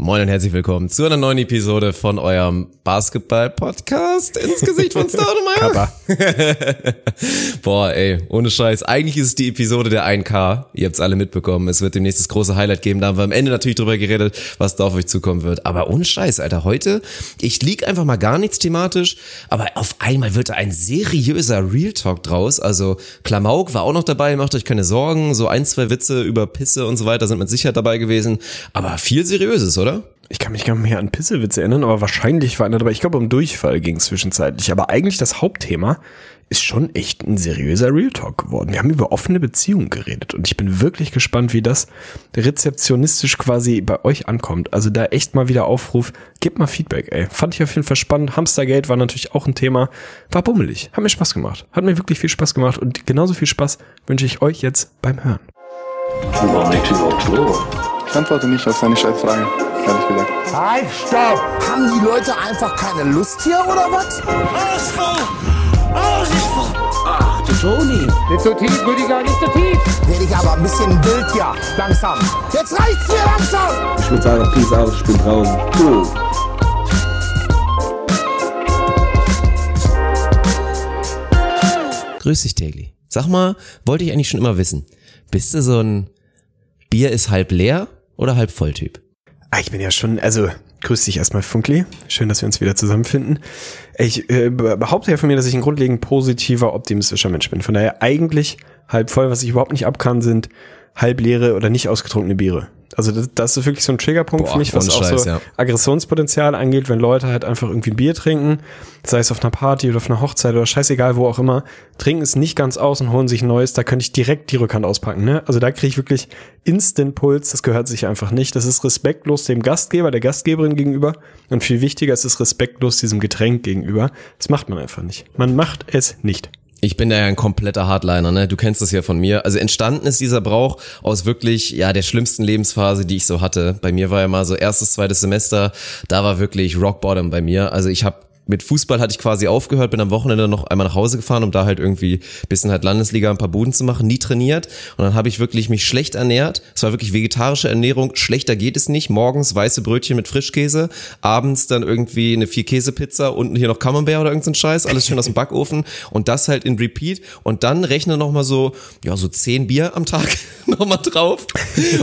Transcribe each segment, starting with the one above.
Moin und herzlich willkommen zu einer neuen Episode von eurem Basketball-Podcast ins Gesicht von Staudemeyer. Boah, ey, ohne Scheiß. Eigentlich ist es die Episode der 1K. Ihr habt's alle mitbekommen. Es wird demnächst das große Highlight geben. Da haben wir am Ende natürlich drüber geredet, was da auf euch zukommen wird. Aber ohne Scheiß, Alter. Heute, ich lieg einfach mal gar nichts thematisch, aber auf einmal wird da ein seriöser Real Talk draus. Also Klamauk war auch noch dabei, macht euch keine Sorgen. So ein, zwei Witze über Pisse und so weiter sind mit Sicherheit dabei gewesen. Aber viel Seriöses, oder? Ich kann mich gar nicht mehr an Pissewitze erinnern, aber wahrscheinlich war einer dabei. Ich glaube, um Durchfall ging es zwischenzeitlich. Aber eigentlich das Hauptthema ist schon echt ein seriöser Real Talk geworden. Wir haben über offene Beziehungen geredet und ich bin wirklich gespannt, wie das rezeptionistisch quasi bei euch ankommt. Also da echt mal wieder Aufruf, gebt mal Feedback, ey. Fand ich auf jeden Fall spannend. Hamstergate war natürlich auch ein Thema. War bummelig. Hat mir Spaß gemacht. Hat mir wirklich viel Spaß gemacht und genauso viel Spaß wünsche ich euch jetzt beim Hören. Ich antworte nicht auf seine Scheißfragen, ehrlich gesagt. Halt, stopp! Haben die Leute einfach keine Lust hier oder was? Ach, du Toni. Nicht so tief, Rüdiger, nicht so tief. Werde ich aber ein bisschen wild hier. Langsam. Jetzt reicht's hier langsam! Ich würde sagen, Peace out, ich bin draußen. Cool. Grüß dich, Daily. Sag mal, wollte ich eigentlich schon immer wissen. Bist du so ein Bier ist halb leer oder halb voll Typ? Ah, Ich bin ja schon, also grüß dich erstmal Funkli. Schön, dass wir uns wieder zusammenfinden. Ich äh, behaupte ja von mir, dass ich ein grundlegend positiver, optimistischer Mensch bin. Von daher eigentlich halb voll. Was ich überhaupt nicht ab kann, sind halb leere oder nicht ausgetrunkene Biere. Also das, das ist wirklich so ein Triggerpunkt Boah, für mich, was auch Scheiß, so ja. Aggressionspotenzial angeht, wenn Leute halt einfach irgendwie ein Bier trinken, sei es auf einer Party oder auf einer Hochzeit oder scheißegal, wo auch immer, trinken es nicht ganz aus und holen sich neues, da könnte ich direkt die Rückhand auspacken. Ne? Also da kriege ich wirklich Instant-Puls, das gehört sich einfach nicht. Das ist respektlos dem Gastgeber, der Gastgeberin gegenüber und viel wichtiger, es ist respektlos diesem Getränk gegenüber. Das macht man einfach nicht. Man macht es nicht. Ich bin da ja ein kompletter Hardliner, ne? Du kennst das ja von mir. Also entstanden ist dieser Brauch aus wirklich, ja, der schlimmsten Lebensphase, die ich so hatte. Bei mir war ja mal so erstes, zweites Semester, da war wirklich Rock Bottom bei mir. Also ich habe mit Fußball hatte ich quasi aufgehört, bin am Wochenende noch einmal nach Hause gefahren, um da halt irgendwie bisschen halt Landesliga ein paar Buden zu machen, nie trainiert. Und dann habe ich wirklich mich schlecht ernährt. Es war wirklich vegetarische Ernährung, schlechter geht es nicht. Morgens weiße Brötchen mit Frischkäse, abends dann irgendwie eine vier Käse Pizza und hier noch Camembert oder irgendein Scheiß, alles schön aus dem Backofen. Und das halt in Repeat. Und dann rechne noch mal so ja, so zehn Bier am Tag noch mal drauf.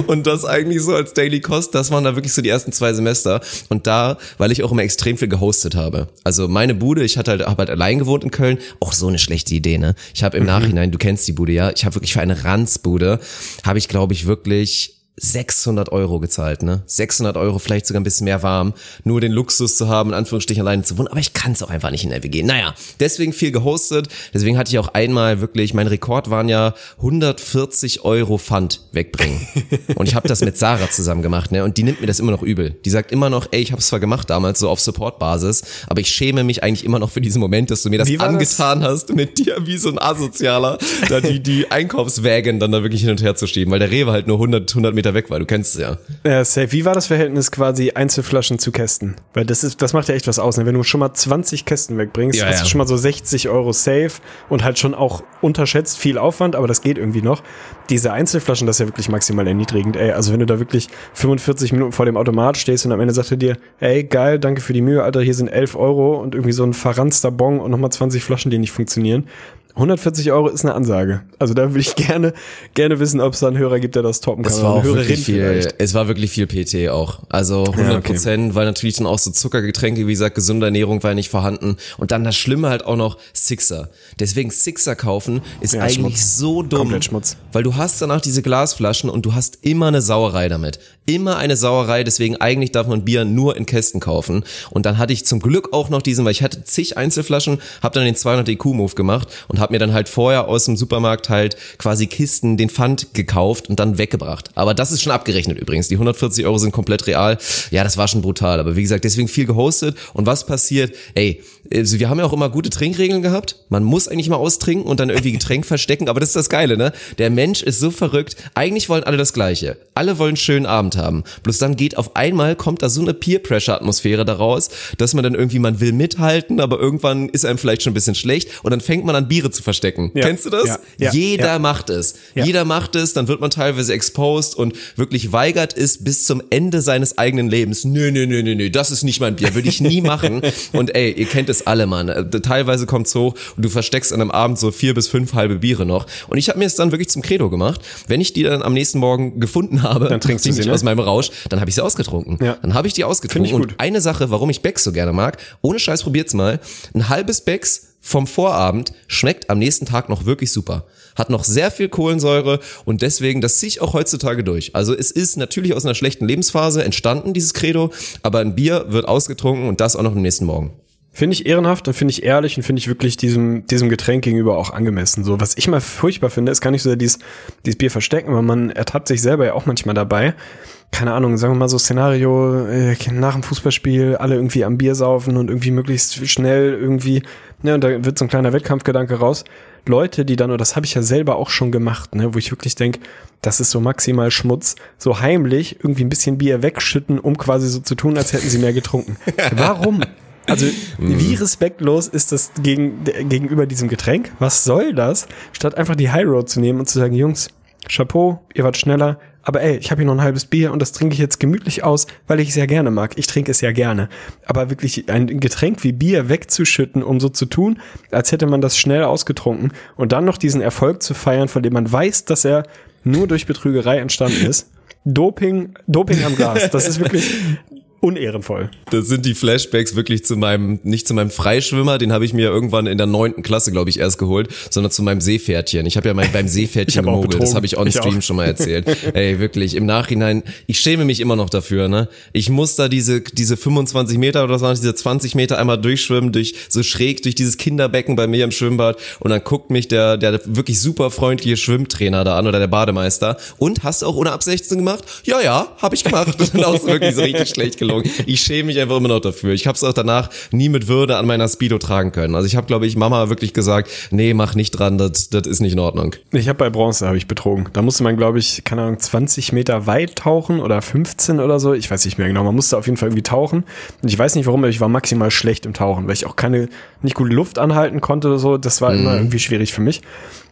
Und das eigentlich so als Daily Cost, das waren da wirklich so die ersten zwei Semester. Und da, weil ich auch immer extrem viel gehostet habe. Also meine Bude, ich hatte halt, hab halt allein gewohnt in Köln, auch so eine schlechte Idee, ne? Ich habe im Nachhinein, du kennst die Bude, ja, ich habe wirklich für eine Ranzbude, habe ich glaube ich wirklich 600 Euro gezahlt, ne? 600 Euro, vielleicht sogar ein bisschen mehr warm, nur den Luxus zu haben, in Anführungsstrichen alleine zu wohnen, aber ich kann es auch einfach nicht in der WG. Naja, deswegen viel gehostet, deswegen hatte ich auch einmal wirklich, mein Rekord waren ja 140 Euro Pfand wegbringen. Und ich habe das mit Sarah zusammen gemacht, ne? Und die nimmt mir das immer noch übel. Die sagt immer noch, ey, ich habe es zwar gemacht damals, so auf Support-Basis, aber ich schäme mich eigentlich immer noch für diesen Moment, dass du mir das war das? angetan hast, mit dir wie so ein Asozialer, da die, die Einkaufswägen dann da wirklich hin und her zu schieben, weil der Rewe halt nur 100, 100 Meter weg war, du kennst es ja. Ja, safe. Wie war das Verhältnis quasi Einzelflaschen zu Kästen? Weil das ist, das macht ja echt was aus. Ne? Wenn du schon mal 20 Kästen wegbringst, Ja, hast ja. du schon mal so 60 Euro safe und halt schon auch unterschätzt viel Aufwand, aber das geht irgendwie noch. Diese Einzelflaschen, das ist ja wirklich maximal erniedrigend, ey. Also wenn du da wirklich 45 Minuten vor dem Automat stehst und am Ende sagt er dir, ey, geil, danke für die Mühe, Alter, hier sind 11 Euro und irgendwie so ein verranzter Bon und nochmal 20 Flaschen, die nicht funktionieren. 140 Euro ist eine Ansage. Also da würde ich gerne, gerne wissen, ob es da einen Hörer gibt, der das toppen kann. Es war auch wirklich viel, vielleicht. es war wirklich viel PT auch. Also 100 Prozent, weil natürlich dann auch so Zuckergetränke, wie gesagt, gesunde Ernährung war ja nicht vorhanden. Und dann das Schlimme halt auch noch Sixer. Deswegen Sixer kaufen ist Ja, eigentlich Schmutz. so dumm. Komplett Schmutz. Weil du hast danach diese Glasflaschen und du hast immer eine Sauerei damit. Immer eine Sauerei, deswegen eigentlich darf man Bier nur in Kästen kaufen. Und dann hatte ich zum Glück auch noch diesen, weil ich hatte zig Einzelflaschen, habe dann den 200 EQ-Move gemacht und habe mir dann halt vorher aus dem Supermarkt halt quasi Kisten den Pfand gekauft und dann weggebracht. Aber das ist schon abgerechnet übrigens. Die 140 Euro sind komplett real. Ja, das war schon brutal. Aber wie gesagt, deswegen viel gehostet. Und was passiert? Ey, also wir haben ja auch immer gute Trinkregeln gehabt. Man muss eigentlich mal austrinken und dann irgendwie Getränk verstecken. Aber das ist das Geile, ne? Der Mensch ist so verrückt. Eigentlich wollen alle das Gleiche. Alle wollen einen schönen Abend haben. Bloß dann geht auf einmal, kommt da so eine Peer-Pressure-Atmosphäre daraus, dass man dann irgendwie, man will mithalten, aber irgendwann ist einem vielleicht schon ein bisschen schlecht und dann fängt man an Biere zu verstecken. Ja. Kennst du das? Ja. Ja. Jeder macht es. Jeder macht es, dann wird man teilweise exposed und wirklich weigert es bis zum Ende seines eigenen Lebens. Nö, nö, nö, nö, nö, das ist nicht mein Bier, würde ich nie machen. Und ey, ihr kennt es alle, Mann. Äh, Teilweise kommt's hoch und du versteckst an einem Abend so vier bis fünf halbe Biere noch. Und ich habe mir es dann wirklich zum Credo gemacht. Wenn ich die dann am nächsten Morgen gefunden habe, Dann trinkst du sie, ne? aus meinem Rausch, dann habe ich sie ausgetrunken. Ja. Dann habe ich die ausgetrunken. Und eine Sache, warum ich Becks so gerne mag, ohne Scheiß probiert's mal, ein halbes Becks vom Vorabend schmeckt am nächsten Tag noch wirklich super. Hat noch sehr viel Kohlensäure und deswegen, das ziehe ich auch heutzutage durch. Also es ist natürlich aus einer schlechten Lebensphase entstanden, dieses Credo, aber ein Bier wird ausgetrunken und das auch noch am nächsten Morgen. Finde ich ehrenhaft und finde ich ehrlich und finde ich wirklich diesem, diesem Getränk gegenüber auch angemessen. So, was ich mal furchtbar finde, ist gar nicht so sehr dieses, dieses Bier verstecken, weil man ertappt sich selber ja auch manchmal dabei. Keine Ahnung, sagen wir mal so Szenario, äh, nach dem Fußballspiel alle irgendwie am Bier saufen und irgendwie möglichst schnell irgendwie, ne, und da wird so ein kleiner Wettkampfgedanke raus. Leute, die dann, und das habe ich ja selber auch schon gemacht, ne, wo ich wirklich denk, das ist so maximal Schmutz, so heimlich irgendwie ein bisschen Bier wegschütten, um quasi so zu tun, als hätten sie mehr getrunken. Warum? Also, wie respektlos ist das gegen, gegenüber diesem Getränk? Was soll das? Statt einfach die High Road zu nehmen und zu sagen, Jungs, Chapeau, ihr wart schneller, aber ey, ich habe hier noch ein halbes Bier und das trinke ich jetzt gemütlich aus, weil ich es ja gerne mag. Ich trinke es ja gerne. Aber wirklich ein Getränk wie Bier wegzuschütten, um so zu tun, als hätte man das schnell ausgetrunken und dann noch diesen Erfolg zu feiern, von dem man weiß, dass er nur durch Betrügerei entstanden ist. Doping, Doping am Glas. Das ist wirklich unehrenvoll. Das sind die Flashbacks wirklich zu meinem, nicht zu meinem Freischwimmer, den habe ich mir irgendwann in der neunten Klasse, glaube ich, erst geholt, sondern zu meinem Seepferdchen. Ich habe ja mein, beim Seepferdchen gemogelt, das habe ich on Ich stream auch. schon mal erzählt. Ey, wirklich, im Nachhinein, ich schäme mich immer noch dafür, ne? Ich muss da diese, diese 25 Meter oder so, diese 20 Meter einmal durchschwimmen, durch, so schräg durch dieses Kinderbecken bei mir im Schwimmbad und dann guckt mich der, der wirklich super freundliche Schwimmtrainer da an oder der Bademeister und hast du auch ohne ab 16 gemacht? Ja, ja, habe ich gemacht. Und dann auch so wirklich so richtig schlecht gelungen. Ich schäme mich einfach immer noch dafür. Ich habe es auch danach nie mit Würde an meiner Speedo tragen können. Also ich habe, glaube ich, Mama wirklich gesagt, nee, mach nicht dran, das, das ist nicht in Ordnung. Ich habe bei Bronze habe ich betrogen. Da musste man, glaube ich, keine Ahnung, 20 Meter weit tauchen oder 15 oder so. Ich weiß nicht mehr genau. Man musste auf jeden Fall irgendwie tauchen. Und ich weiß nicht warum, aber ich war maximal schlecht im Tauchen, weil ich auch keine, nicht gute Luft anhalten konnte oder so. Das war immer irgendwie schwierig für mich.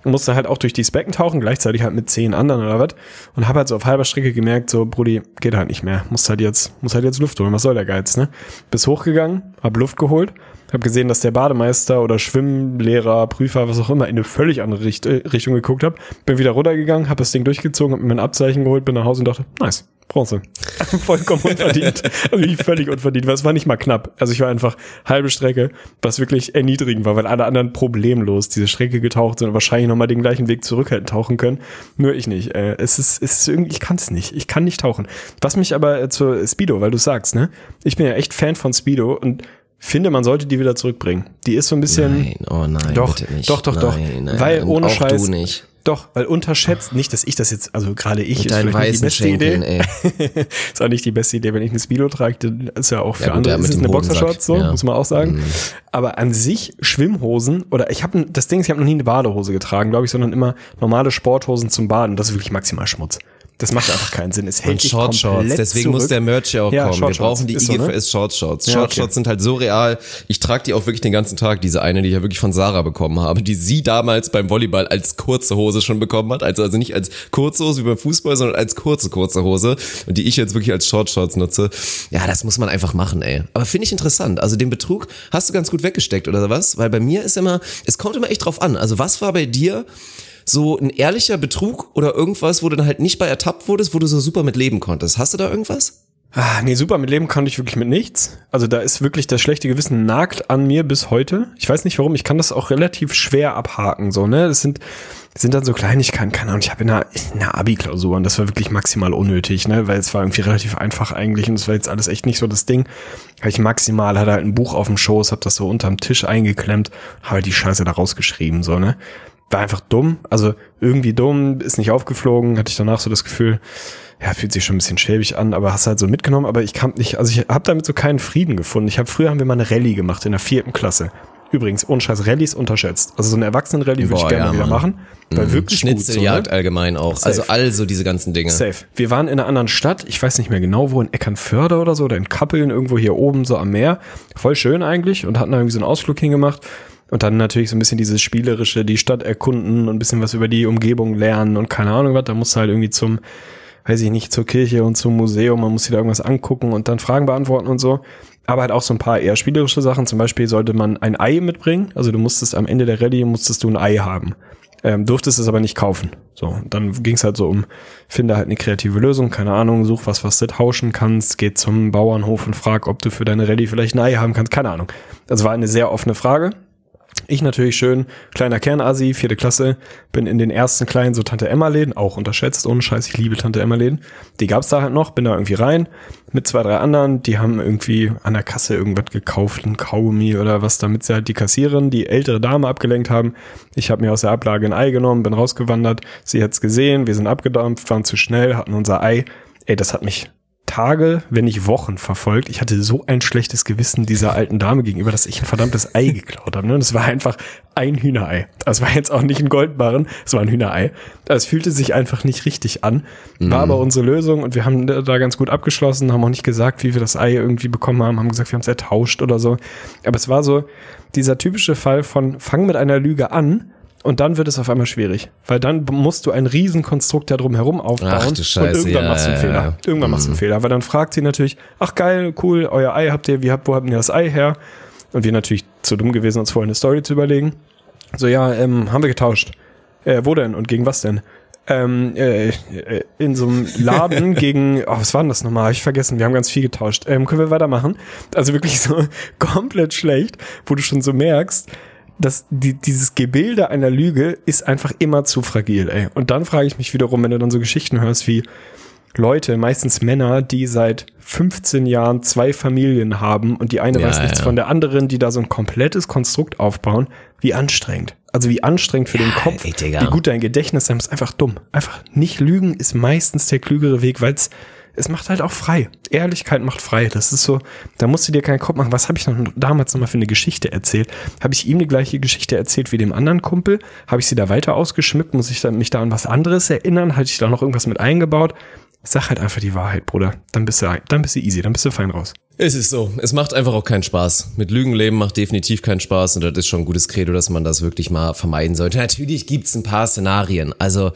Musste halt auch durch dieses Becken tauchen, gleichzeitig halt mit zehn anderen oder was. Und habe halt so auf halber Strecke gemerkt, so, Brudi, geht halt nicht mehr. Muss halt jetzt, muss halt jetzt Luft holen. Was soll der Geiz, ne? Bis hochgegangen, hab Luft geholt. Hab gesehen, dass der Bademeister oder Schwimmlehrer, Prüfer, was auch immer, in eine völlig andere Richt äh, Richtung geguckt hab. Bin wieder runtergegangen, hab das Ding durchgezogen, hab mir mein Abzeichen geholt, bin nach Hause und dachte, nice, Bronze. Vollkommen unverdient. Also völlig unverdient, weil es war nicht mal knapp. Also ich war einfach halbe Strecke, was wirklich erniedrigend war, weil alle anderen problemlos diese Strecke getaucht sind und wahrscheinlich nochmal den gleichen Weg zurück hätten tauchen können. Nur ich nicht. Äh, es ist, es ist irgendwie, ich kann es nicht. Ich kann nicht tauchen. Was mich aber äh, zur Speedo, weil du sagst, ne? Ich bin ja echt Fan von Speedo und finde, man sollte die wieder zurückbringen. Die ist so ein bisschen. Nein, oh nein, Doch, doch, doch, doch. Nein, nein, Weil ohne Scheiß. Doch, weil unterschätzt, nicht, dass ich das jetzt, also gerade ich, Mit ist vielleicht nicht die beste Schenkeln, Idee. ey. ist auch nicht die beste Idee, wenn ich eine Speedo trage, dann ist ja auch für Ja, gut, andere ja, mit ist eine Boxershorts, so, ja. Mhm. muss man auch sagen. Aber an sich Schwimmhosen, oder ich habe, das Ding ist, ich habe noch nie eine Badehose getragen, glaube ich, sondern immer normale Sporthosen zum Baden. Das ist wirklich maximal Schmutz. Das macht einfach keinen Sinn. Es hält Und Short Shorts, deswegen zurück. muss der Merch ja auch Ja, kommen. Short Wir brauchen die ist so, ne? Short Shorts. Ja, Short okay. Shorts sind halt so real. Ich trage die auch wirklich den ganzen Tag, diese eine, die ich ja wirklich von Sarah bekommen habe, die sie damals beim Volleyball als kurze Hose schon bekommen hat. Also, also nicht als kurze Hose wie beim Fußball, sondern als kurze, kurze Hose. Und die ich jetzt wirklich als Short Shorts nutze. Ja, das muss man einfach machen, ey. Aber finde ich interessant. Also den Betrug hast du ganz gut weggesteckt, oder was? Weil bei mir ist immer, es kommt immer echt drauf an. Also was war bei dir so ein ehrlicher Betrug oder irgendwas, wo du dann halt nicht bei ertappt wurdest, wo du so super mit leben konntest? Hast du da irgendwas? Ah, nee, super, mit Leben konnte ich wirklich mit nichts. Also da ist wirklich das schlechte Gewissen nagt an mir bis heute. Ich weiß nicht warum, ich kann das auch relativ schwer abhaken, so, ne? Das sind, das sind dann so Kleinigkeiten, keine Ahnung, ich habe in einer, in einer Abi-Klausur und das war wirklich maximal unnötig, ne? Weil es war irgendwie relativ einfach eigentlich und es war jetzt alles echt nicht so das Ding. Habe ich maximal, hatte halt ein Buch auf dem Schoß, hab das so unterm Tisch eingeklemmt, habe halt die Scheiße da rausgeschrieben, so, ne? War einfach dumm, also irgendwie dumm, ist nicht aufgeflogen, hatte ich danach so das Gefühl, ja, fühlt sich schon ein bisschen schäbig an, aber hast halt so mitgenommen, aber ich kam nicht, also ich habe damit so keinen Frieden gefunden. Ich habe früher haben wir mal eine Rallye gemacht in der vierten Klasse. Übrigens, ohne Scheiß, Rallyes unterschätzt. Also so eine Erwachsenen-Rallye würde ich gerne ja, mal wieder machen. Weil wirklich Schnitzeljagd gut, so, ne? allgemein auch. Safe. Also also diese ganzen Dinge. Safe. Wir waren in einer anderen Stadt, ich weiß nicht mehr genau wo, in Eckernförde oder so, oder in Kappeln, irgendwo hier oben so am Meer. Voll schön eigentlich und hatten da irgendwie so einen Ausflug hingemacht. Und dann natürlich so ein bisschen dieses spielerische, die Stadt erkunden und ein bisschen was über die Umgebung lernen und keine Ahnung was. Da musst du halt irgendwie zum, weiß ich nicht, zur Kirche und zum Museum, man muss sich da irgendwas angucken und dann Fragen beantworten und so. Aber halt auch so ein paar eher spielerische Sachen. Zum Beispiel sollte man ein Ei mitbringen. Also du musstest am Ende der Rallye musstest du ein Ei haben. Ähm, durftest es aber nicht kaufen. So, dann ging es halt so um, finde halt eine kreative Lösung, keine Ahnung, such was, was du tauschen kannst, geh zum Bauernhof und frag, ob du für deine Rallye vielleicht ein Ei haben kannst, keine Ahnung. Das war eine sehr offene Frage. Ich natürlich schön, kleiner Kernasi, vierte Klasse, bin in den ersten kleinen so Tante Emma Läden, auch unterschätzt, ohne Scheiß, ich liebe Tante Emma Läden. Die gab's da halt noch, bin da irgendwie rein mit zwei, drei anderen, die haben irgendwie an der Kasse irgendwas gekauft, ein Kaugummi oder was, damit sie halt die Kassiererin, die ältere Dame abgelenkt haben. Ich habe mir aus der Ablage ein Ei genommen, bin rausgewandert, sie hat's gesehen, wir sind abgedampft, waren zu schnell, hatten unser Ei. Ey, das hat mich Tage, wenn nicht Wochen verfolgt. Ich hatte so ein schlechtes Gewissen dieser alten Dame gegenüber, dass ich ein verdammtes Ei geklaut habe. Ne? Das war einfach ein Hühnerei. Das war jetzt auch nicht ein Goldbarren, es war ein Hühnerei. Es fühlte sich einfach nicht richtig an. War aber unsere Lösung und wir haben da ganz gut abgeschlossen, haben auch nicht gesagt, wie wir das Ei irgendwie bekommen haben, haben gesagt, wir haben es ertauscht oder so. Aber es war so dieser typische Fall von fang mit einer Lüge an und dann wird es auf einmal schwierig, weil dann musst du ein Riesenkonstrukt da drum herum aufbauen Ach du Scheiße, und irgendwann ja, machst du einen ja, Fehler. ja. Irgendwann machst du einen Fehler, weil dann fragt sie natürlich, ach geil, cool, euer Ei habt ihr, wie habt, wo habt ihr das Ei her? Und wir natürlich zu dumm gewesen, uns vorher eine Story zu überlegen. So, ja, ähm, haben wir getauscht. Äh, wo denn und gegen was denn? Ähm, äh, äh, in so einem Laden gegen, oh, was war denn das nochmal? Hab ich vergessen, wir haben ganz viel getauscht. Ähm, können wir weitermachen? Also wirklich so komplett schlecht, wo du schon so merkst, dass die, dieses Gebilde einer Lüge ist einfach immer zu fragil, ey. Und dann frage ich mich wiederum, wenn du dann so Geschichten hörst wie Leute, meistens Männer, die seit 15 Jahren zwei Familien haben und die eine Ja, weiß nichts ja. von der anderen, die da so ein komplettes Konstrukt aufbauen, wie anstrengend. Also wie anstrengend für den Kopf, ey, wie gut dein Gedächtnis sein muss, einfach dumm. Einfach nicht lügen ist meistens der klügere Weg, weil es es macht halt auch frei. Ehrlichkeit macht frei. Das ist so, da musst du dir keinen Kopf machen. Was habe ich noch damals nochmal für eine Geschichte erzählt? Habe ich ihm die gleiche Geschichte erzählt wie dem anderen Kumpel? Habe ich sie da weiter ausgeschmückt? Muss ich dann, mich da an was anderes erinnern? Hatte ich da noch irgendwas mit eingebaut? Sag halt einfach die Wahrheit, Bruder. Dann bist du, dann bist du easy, dann bist du fein raus. Es ist so. Es macht einfach auch keinen Spaß. Mit Lügen leben macht definitiv keinen Spaß und das ist schon ein gutes Credo, dass man das wirklich mal vermeiden sollte. Natürlich gibt's ein paar Szenarien. Also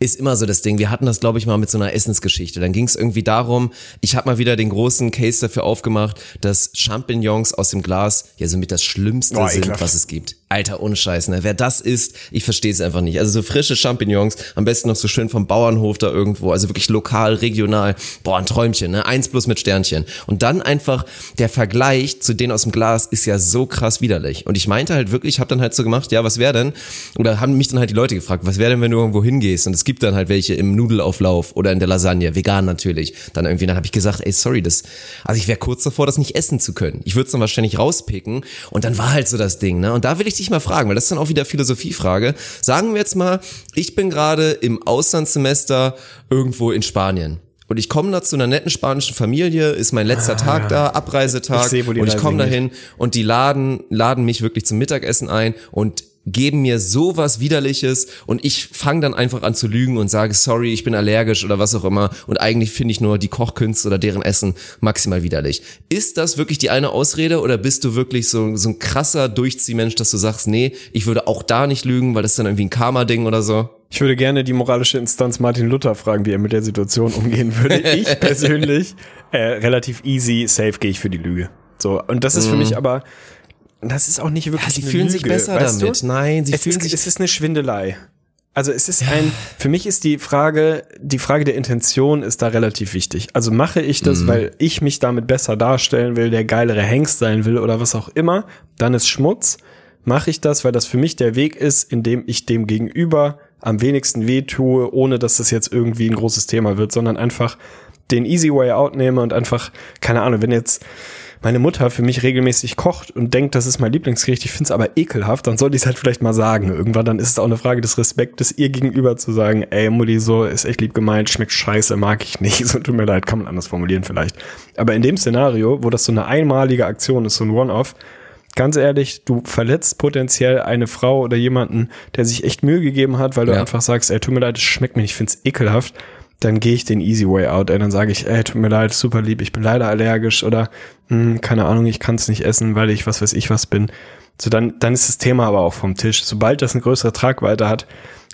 ist immer so das Ding. Wir hatten das, glaube ich, mal mit so einer Essensgeschichte. Dann ging's irgendwie darum, ich habe mal wieder den großen Case dafür aufgemacht, dass Champignons aus dem Glas ja somit das Schlimmste Oh, sind, was es gibt. Alter, ohne Scheiß, ne? Wer das isst, ich verstehe es einfach nicht. Also so frische Champignons, am besten noch so schön vom Bauernhof da irgendwo, also wirklich lokal, regional. Boah, ein Träumchen, ne? Eins plus mit Sternchen. Und dann einfach der Vergleich zu denen aus dem Glas ist ja so krass widerlich. Und ich meinte halt wirklich, ich habe dann halt so gemacht, ja, was wäre denn? Oder haben mich dann halt die Leute gefragt, was wäre denn, wenn du irgendwo hingehst? Und es gibt dann halt welche im Nudelauflauf oder in der Lasagne, vegan natürlich. Dann irgendwie, dann habe ich gesagt, ey, sorry, das, also ich wäre kurz davor, das nicht essen zu können. Ich würde es dann wahrscheinlich rauspicken. Und dann war halt so das Ding, ne? Und da will ich dich mal fragen, weil das ist dann auch wieder Philosophiefrage. Sagen wir jetzt mal, ich bin gerade im Auslandssemester irgendwo in Spanien. Und ich komme da zu einer netten spanischen Familie, ist mein letzter Tag da, Abreisetag. Ich seh, und ich komme dahin und die laden, laden mich wirklich zum Mittagessen ein. Und geben mir sowas widerliches und ich fange dann einfach an zu lügen und sage sorry, ich bin allergisch oder was auch immer und eigentlich finde ich nur die Kochkünste oder deren Essen maximal widerlich. Ist das wirklich die eine Ausrede oder bist du wirklich so so ein krasser Durchziehmensch, dass du sagst, nee, ich würde auch da nicht lügen, weil das ist dann irgendwie ein Karma Ding oder so? Ich würde gerne die moralische Instanz Martin Luther fragen, wie er mit der Situation umgehen würde. Ich persönlich, äh, relativ easy, safe gehe ich für die Lüge. So, und das ist für mich aber, das ist auch nicht wirklich Mhm. Ja, sie eine fühlen Lüge, sich besser damit. Du? Nein, sie es fühlen ist, sich Es ist eine Schwindelei. Also es ist ein, für mich ist die Frage, die Frage der Intention ist da relativ wichtig. Also mache ich Mhm. das, weil ich mich damit besser darstellen will, der geilere Hengst sein will oder was auch immer, dann ist Schmutz. Mache ich das, weil das für mich der Weg ist, in dem ich dem Gegenüber am wenigsten weh tue, ohne dass das jetzt irgendwie ein großes Thema wird, sondern einfach den easy way out nehme und einfach, keine Ahnung, wenn jetzt meine Mutter für mich regelmäßig kocht und denkt, das ist mein Lieblingsgericht, ich finde es aber ekelhaft, dann sollte ich es halt vielleicht mal sagen. Irgendwann dann ist es auch eine Frage des Respektes ihr gegenüber zu sagen, ey Mutti, so ist echt lieb gemeint, schmeckt scheiße, mag ich nicht, so tut mir leid, kann man anders formulieren vielleicht. Aber in dem Szenario, wo das so eine einmalige Aktion ist, so ein One-Off, ganz ehrlich, du verletzt potenziell eine Frau oder jemanden, der sich echt Mühe gegeben hat, weil du Ja. einfach sagst, ey, tut mir leid, es schmeckt mir nicht, ich find's ekelhaft, dann gehe ich den easy way out, ey, dann sage ich, ey, tut mir leid, super lieb, ich bin leider allergisch oder hm, keine Ahnung, ich kann es nicht essen, weil ich was weiß ich was bin. So, dann, dann ist das Thema aber auch vom Tisch. Sobald das eine größere Tragweite hat,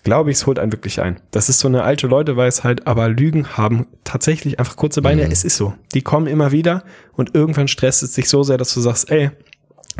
glaube ich, es holt einen wirklich ein. Das ist so eine alte Leuteweisheit, aber Lügen haben tatsächlich einfach kurze Beine. Es ist so. Die kommen immer wieder und irgendwann stresst es sich so sehr, dass du sagst, ey,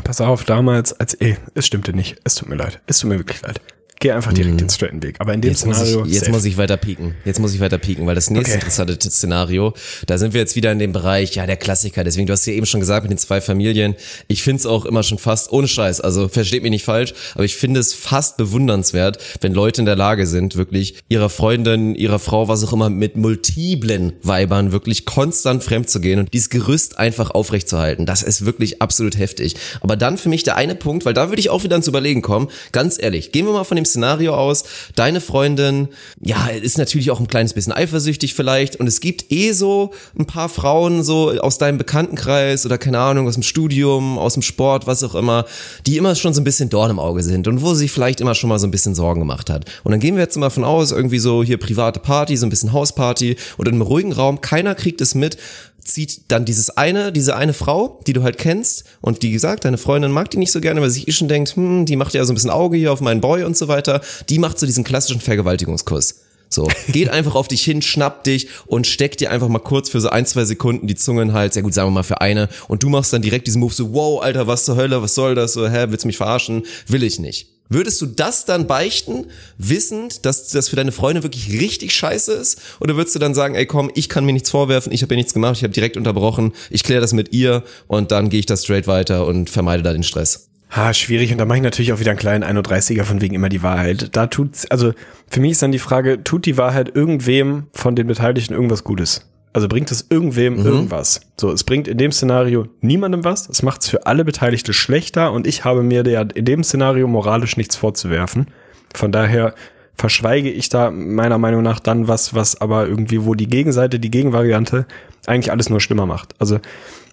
pass auf, damals, als, ey, es stimmte nicht. Es tut mir leid. Es tut mir wirklich leid. Geh einfach direkt den straighten Weg. Aber in dem Jetzt muss, Szenario. ich, jetzt safe. muss ich weiter pieken. Jetzt muss ich weiter pieken, weil das nächste Okay. interessante Szenario, da sind wir jetzt wieder in dem Bereich, ja, der Klassiker. Deswegen, du hast ja eben schon gesagt mit den zwei Familien. Ich find's auch immer schon fast, ohne Scheiß, also versteht mich nicht falsch, aber ich finde es fast bewundernswert, wenn Leute in der Lage sind, wirklich ihrer Freundin, ihrer Frau, was auch immer, mit multiplen Weibern wirklich konstant fremd zu gehen und dieses Gerüst einfach aufrechtzuerhalten. Das ist wirklich absolut heftig. Aber dann für mich der eine Punkt, weil da würde ich auch wieder ins Überlegen kommen, ganz ehrlich, gehen wir mal von dem Szenario aus, deine Freundin, ja, ist natürlich auch ein kleines bisschen eifersüchtig vielleicht und es gibt eh so ein paar Frauen so aus deinem Bekanntenkreis oder keine Ahnung, aus dem Studium, aus dem Sport, was auch immer, die immer schon so ein bisschen Dorn im Auge sind und wo sie vielleicht immer schon mal so ein bisschen Sorgen gemacht hat. Und dann gehen wir jetzt mal von aus, irgendwie so hier private Party, so ein bisschen Hausparty oder in einem ruhigen Raum, keiner kriegt es mit, zieht dann dieses eine, diese eine Frau, die du halt kennst und die gesagt, deine Freundin mag die nicht so gerne, weil sie sich eh schon denkt, hm, die macht ja so ein bisschen Auge hier auf meinen Boy und so weiter, die macht so diesen klassischen Vergewaltigungskuss. So, geht einfach auf dich hin, schnappt dich und steckt dir einfach mal kurz für so ein, zwei Sekunden die Zunge in den Hals. Ja gut, sagen wir mal für eine. Und du machst dann direkt diesen Move so, wow, Alter, was zur Hölle, was soll das? So, hä, willst du mich verarschen? Will ich nicht. Würdest du das dann beichten, wissend, dass das für deine Freundin wirklich richtig scheiße ist? Oder würdest du dann sagen, ey komm, ich kann mir nichts vorwerfen, ich habe ja nichts gemacht, ich habe direkt unterbrochen, ich kläre das mit ihr und dann gehe ich da straight weiter und vermeide da den Stress? Ha, schwierig. Und da mache ich natürlich auch wieder einen kleinen 31er von wegen immer die Wahrheit. Da tut's, also für mich ist dann die Frage, tut die Wahrheit irgendwem von den Beteiligten irgendwas Gutes? Also bringt es irgendwem irgendwas? So, es bringt in dem Szenario niemandem was. Es macht es für alle Beteiligte schlechter und ich habe mir ja in dem Szenario moralisch nichts vorzuwerfen. Von daher verschweige ich da meiner Meinung nach dann was, was aber irgendwie, wo die Gegenseite, die Gegenvariante eigentlich alles nur schlimmer macht. Also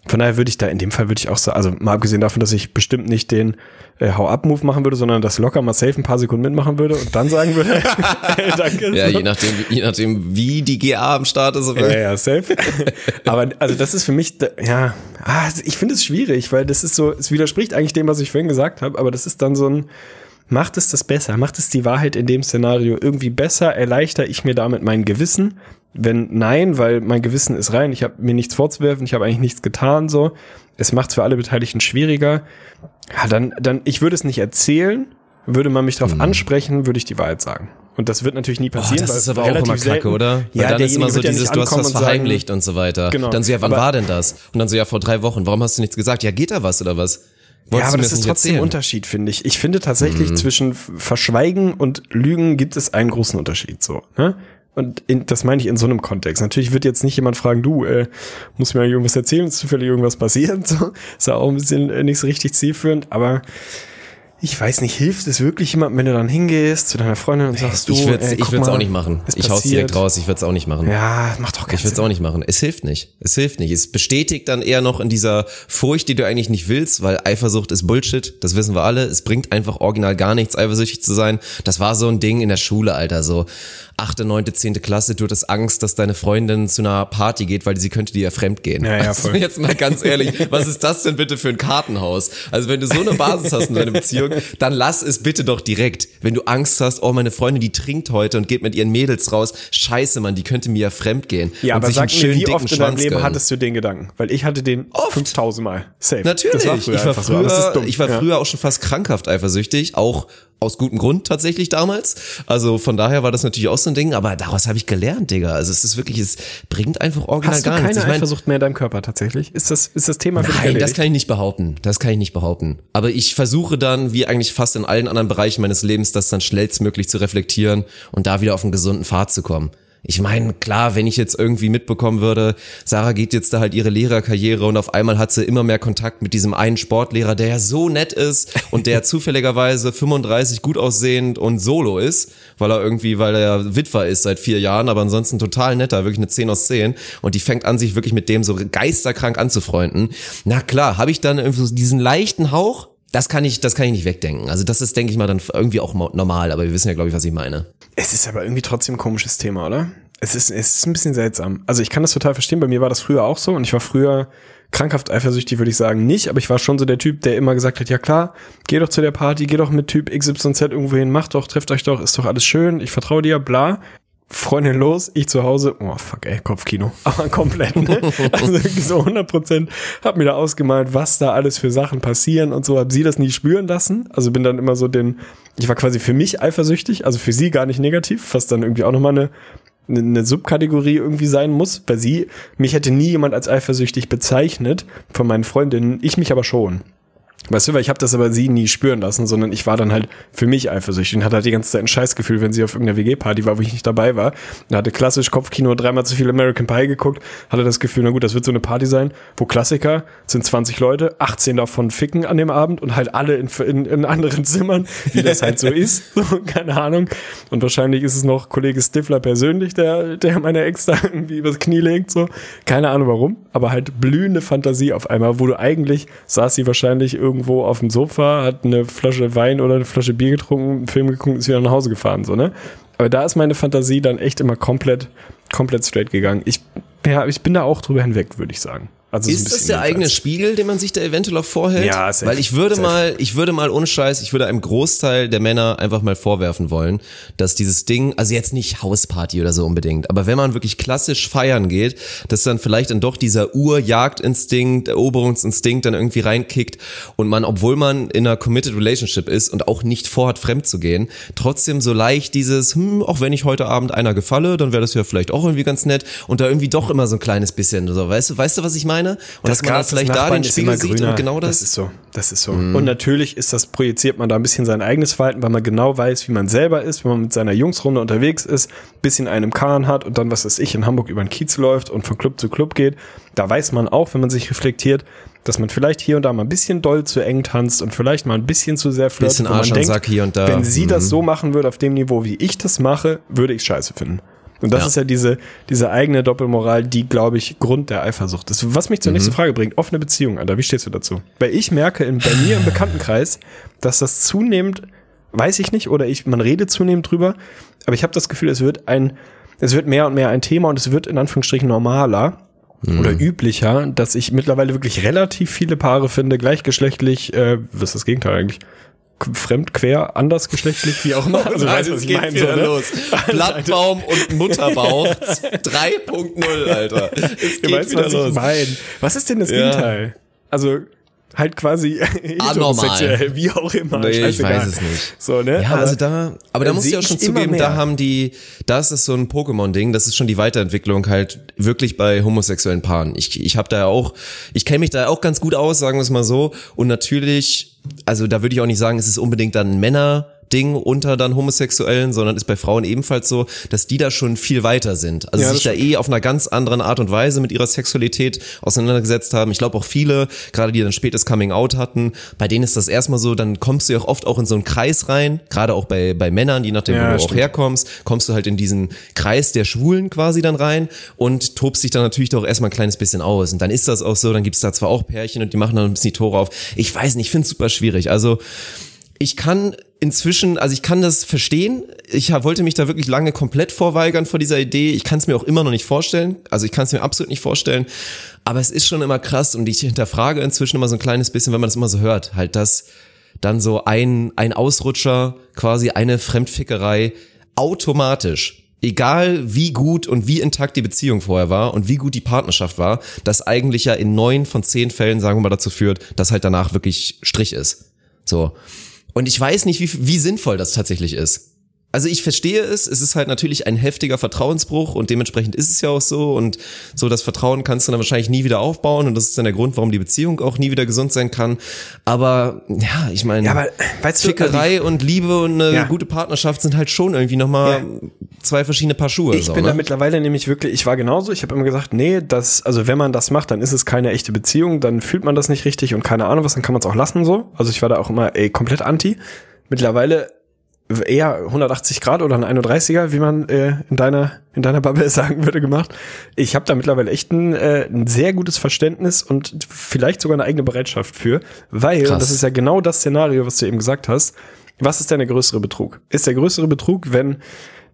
von daher würde ich da in dem Fall würde ich auch sagen, also mal abgesehen davon, dass ich bestimmt nicht den äh, Hau-Up-Move machen würde, sondern das locker mal safe ein paar Sekunden mitmachen würde und dann sagen würde, hey, danke. Ja, so. je nachdem, je nachdem, wie die GA am Start ist. Ja, ja, safe. Aber also das ist für mich, ja, ah, ich finde es schwierig, weil das ist so, es widerspricht eigentlich dem, was ich vorhin gesagt habe, aber das ist dann so ein, macht es das besser? Macht es die Wahrheit in dem Szenario irgendwie besser? Erleichter ich mir damit mein Gewissen? Wenn nein, weil mein Gewissen ist rein, ich habe mir nichts vorzuwerfen, ich habe eigentlich nichts getan, so. Es macht es für alle Beteiligten schwieriger. Ja, dann, dann, ich würde es nicht erzählen, würde man mich darauf ansprechen, würde ich die Wahrheit sagen. Und das wird natürlich nie Oh, passieren. das weil ist aber auch immer kacke, selten- oder? Weil Ja, dann ist immer so ja dieses, nicht du hast was und sagen- verheimlicht und so weiter. Genau. Dann so, ja, wann Aber- war denn das? Und dann so, ja, vor drei Wochen. Warum hast du nichts gesagt? Ja, geht da was oder was? Ja, Wolltest aber du mir das ist trotzdem ein? Mhm. Unterschied, finde ich. Ich finde tatsächlich zwischen F- Verschweigen und Lügen gibt es einen großen Unterschied, so, ne? Und in, das meine ich in so einem Kontext. Natürlich wird jetzt nicht jemand fragen, du, äh, musst mir eigentlich irgendwas erzählen, ist zufällig irgendwas passiert, so. Ist ja auch ein bisschen äh, nicht so richtig zielführend, aber ich weiß nicht, hilft es wirklich jemandem, wenn du dann hingehst zu deiner Freundin und sagst, du, Ich würde ey, ich würd's mal, auch nicht machen. Ich hau's direkt raus, ich würde es auch nicht machen. Ja, macht doch keinen Ich würde es auch nicht machen. Es hilft nicht. Es hilft nicht. Es bestätigt dann eher noch in dieser Furcht, die du eigentlich nicht willst, weil Eifersucht ist Bullshit. Das wissen wir alle. Es bringt einfach original gar nichts, eifersüchtig zu sein. Das war so ein Ding in der Schule, Alter. So achte, neunte, zehnte Klasse. Du hattest Angst, dass deine Freundin zu einer Party geht, weil sie könnte dir ja fremd gehen. Ja, ja, also voll. jetzt mal ganz ehrlich, was ist das denn bitte für ein Kartenhaus? Also wenn du so eine Basis hast in deiner Beziehung, dann lass es bitte doch direkt. Wenn du Angst hast, oh, meine Freundin, die trinkt heute und geht mit ihren Mädels raus. Scheiße, Mann, die könnte mir ja fremd gehen. Ja, aber sag mir, wie oft in deinem Leben gönnen. hattest du den Gedanken? Weil ich hatte den Oft. 5000 Mal. Safe. Natürlich. War ich war so, früher, dumm. ich war Ja. früher auch schon fast krankhaft eifersüchtig, auch aus gutem Grund tatsächlich damals. Also von daher war das natürlich auch so ein Ding, aber daraus habe ich gelernt, Digga. Also es ist wirklich, es bringt einfach original Hast du gar keine nichts. Ich mein, Eifersucht mehr in deinem Körper tatsächlich? Ist das, ist das Thema für dich Nein, das erledigt? kann ich nicht behaupten. Das kann ich nicht behaupten. Aber ich versuche dann, wie eigentlich fast in allen anderen Bereichen meines Lebens, das dann schnellstmöglich zu reflektieren und da wieder auf einen gesunden Pfad zu kommen. Ich meine, klar, wenn ich jetzt irgendwie mitbekommen würde, Sarah geht jetzt da halt ihre Lehrerkarriere und auf einmal hat sie immer mehr Kontakt mit diesem einen Sportlehrer, der ja so nett ist und der zufälligerweise 35 gut aussehend und solo ist, weil er irgendwie, weil er Witwer ist seit vier Jahren, aber ansonsten total netter, wirklich eine 10 aus 10 und die fängt an, sich wirklich mit dem so geisterkrank anzufreunden. Na klar, habe ich dann irgendwie so diesen leichten Hauch, das kann ich, das kann ich nicht wegdenken. Also das ist, denke ich mal, dann irgendwie auch normal, aber wir wissen ja, glaube ich, was ich meine. Es ist aber irgendwie trotzdem ein komisches Thema, oder? Es ist, es ist ein bisschen seltsam. Also ich kann das total verstehen. Bei mir war das früher auch so und ich war früher krankhaft eifersüchtig würde ich sagen nicht, aber ich war schon so der Typ, der immer gesagt hat, ja klar, geh doch zu der Party, geh doch mit Typ XYZ irgendwo hin, mach doch, trefft euch doch, ist doch alles schön, ich vertraue dir, bla. Freundin los, ich zu Hause, oh fuck ey, Kopfkino, aber komplett, ne? Also so 100 Prozent, hab mir da ausgemalt, was da alles für Sachen passieren und so, hab sie das nie spüren lassen, also bin dann immer so den, ich war quasi für mich eifersüchtig, also für sie gar nicht negativ, was dann irgendwie auch nochmal eine, eine Subkategorie irgendwie sein muss, weil sie, mich hätte nie jemand als eifersüchtig bezeichnet von meinen Freundinnen, ich mich aber schon. Weißt du, weil ich habe das aber sie nie spüren lassen, sondern ich war dann halt für mich eifersüchtig und hatte halt die ganze Zeit ein Scheißgefühl, wenn sie auf irgendeiner WG-Party war, wo ich nicht dabei war. Da hatte klassisch Kopfkino dreimal zu viel American Pie geguckt, hatte das Gefühl, na gut, das wird so eine Party sein, wo Klassiker sind 20 Leute, 18 davon ficken an dem Abend und halt alle in, in, in anderen Zimmern, wie das halt so ist. So, keine Ahnung. Und wahrscheinlich ist es noch Kollege Stifler persönlich, der, der meine Ex da irgendwie übers Knie legt, so. Keine Ahnung warum, aber halt blühende Fantasie auf einmal, wo du eigentlich saß sie wahrscheinlich irgendwie irgendwo auf dem Sofa, hat eine Flasche Wein oder eine Flasche Bier getrunken, einen Film geguckt, ist wieder nach Hause gefahren, so, ne? Aber da ist meine Fantasie dann echt immer komplett, komplett straight gegangen. Ich, ja, ich bin da auch drüber hinweg, würde ich sagen. Also ist das der eigene Spiegel, den man sich da eventuell auch vorhält? Ja, safe, Weil ich würde safe. mal, ich würde mal ohne Scheiß, ich würde einem Großteil der Männer einfach mal vorwerfen wollen, dass dieses Ding, also jetzt nicht Hausparty oder so unbedingt, aber wenn man wirklich klassisch feiern geht, dass dann vielleicht dann doch dieser Urjagdinstinkt, Eroberungsinstinkt dann irgendwie reinkickt und man, obwohl man in einer committed relationship ist und auch nicht vorhat, fremd zu gehen, trotzdem so leicht dieses, hm, auch wenn ich heute Abend einer gefalle, dann wäre das ja vielleicht auch irgendwie ganz nett und da irgendwie doch immer so ein kleines bisschen so, weißt du, weißt du, was ich meine? Und das dass man Gras dann vielleicht des da den Spiegel sieht grüner. und genau das. Das ist so. Das ist so. Und natürlich ist das, projiziert man da ein bisschen sein eigenes Verhalten, weil man genau weiß, wie man selber ist, wenn man mit seiner Jungsrunde unterwegs ist, bisschen einen im Kahn hat und dann, was weiß ich, in Hamburg über den Kiez läuft und von Club zu Club geht. Da weiß man auch, wenn man sich reflektiert, dass man vielleicht hier und da mal ein bisschen doll zu eng tanzt und vielleicht mal ein bisschen zu sehr flirtet. Bisschen man Arsch denkt, Sack hier und da. Wenn sie das Mhm. so machen würde, auf dem Niveau, wie ich das mache, würde ich scheiße finden. Und das Ja. ist ja diese, diese eigene Doppelmoral, die, glaube ich, Grund der Eifersucht ist. Was mich zur nächsten Frage bringt, offene Beziehung, Alter, wie stehst du dazu? Weil ich merke in, bei mir im Bekanntenkreis, dass das zunehmend, weiß ich nicht, oder ich, man redet zunehmend drüber, aber ich habe das Gefühl, es wird ein, es wird mehr und mehr ein Thema und es wird in Anführungsstrichen normaler oder üblicher, dass ich mittlerweile wirklich relativ viele Paare finde, gleichgeschlechtlich, äh, was ist das Gegenteil eigentlich? Fremd, quer, andersgeschlechtlich, wie auch immer. Also, weißt du, was geht meine, wieder so, ne? los. Blattbaum und Mutterbauch 3.0, Alter. Es geht weißt, wieder was los. ich meine. Was ist denn das Ja. Gegenteil? Also halt quasi heterosexuell, wie auch immer. Nee, ich weiß es nicht. So, ne? Ja, Aber also da, aber da muss ich auch schon zugeben, da haben die, da ist so ein Pokémon-Ding, das ist schon die Weiterentwicklung halt wirklich bei homosexuellen Paaren. Ich, ich habe da ja auch, ich kenne mich da auch ganz gut aus, sagen wir es mal so. Und natürlich, also da würde ich auch nicht sagen, es ist unbedingt dann Männer. Ding unter dann Homosexuellen, sondern ist bei Frauen ebenfalls so, dass die da schon viel weiter sind. Also Ja, sich da eh auf einer ganz anderen Art und Weise mit ihrer Sexualität auseinandergesetzt haben. Ich glaube auch viele, gerade die dann spätes Coming Out hatten, bei denen ist das erstmal so, dann kommst du ja auch oft auch in so einen Kreis rein, gerade auch bei, bei Männern, je nachdem, Ja, wo du auch stimmt. herkommst, kommst du halt in diesen Kreis der Schwulen quasi dann rein und tobst dich dann natürlich doch erstmal ein kleines bisschen aus. Und dann ist das auch so, dann gibt's da zwar auch Pärchen und die machen dann ein bisschen die Tore auf. Ich weiß nicht, ich finde es super schwierig. Also ich kann inzwischen, also ich kann das verstehen. Ich wollte mich da wirklich lange komplett vorweigern vor dieser Idee. Ich kann es mir auch immer noch nicht vorstellen. Also ich kann es mir absolut nicht vorstellen. Aber es ist schon immer krass und ich hinterfrage inzwischen immer so ein kleines bisschen, wenn man das immer so hört, halt, dass dann so ein, ein Ausrutscher, quasi eine Fremdfickerei automatisch egal wie gut und wie intakt die Beziehung vorher war und wie gut die Partnerschaft war, das eigentlich ja in neun von zehn Fällen, sagen wir mal, dazu führt, dass halt danach wirklich Strich ist. So. Und ich weiß nicht, wie, wie sinnvoll das tatsächlich ist. Also ich verstehe es, es ist halt natürlich ein heftiger Vertrauensbruch und dementsprechend ist es ja auch so und so das Vertrauen kannst du dann wahrscheinlich nie wieder aufbauen und das ist dann der Grund, warum die Beziehung auch nie wieder gesund sein kann. Aber ja, ich meine, Ja, aber weißt du, Fickerei und Liebe und eine Ja. gute Partnerschaft sind halt schon irgendwie nochmal Ja. zwei verschiedene Paar Schuhe. Ich so, bin ne? da mittlerweile nämlich wirklich, ich war genauso, ich habe immer gesagt, nee, das, also wenn man das macht, dann ist es keine echte Beziehung, dann fühlt man das nicht richtig und keine Ahnung was, dann kann man es auch lassen so. Also ich war da auch immer ey, komplett anti. Mittlerweile eher 180 Grad oder ein 31er, wie man äh, in deiner in deiner Bubble sagen würde, gemacht. Ich habe da mittlerweile echt ein, äh, ein sehr gutes Verständnis und vielleicht sogar eine eigene Bereitschaft für, weil das ist ja genau das Szenario, was du eben gesagt hast. Was ist denn der größere Betrug? Ist der größere Betrug, wenn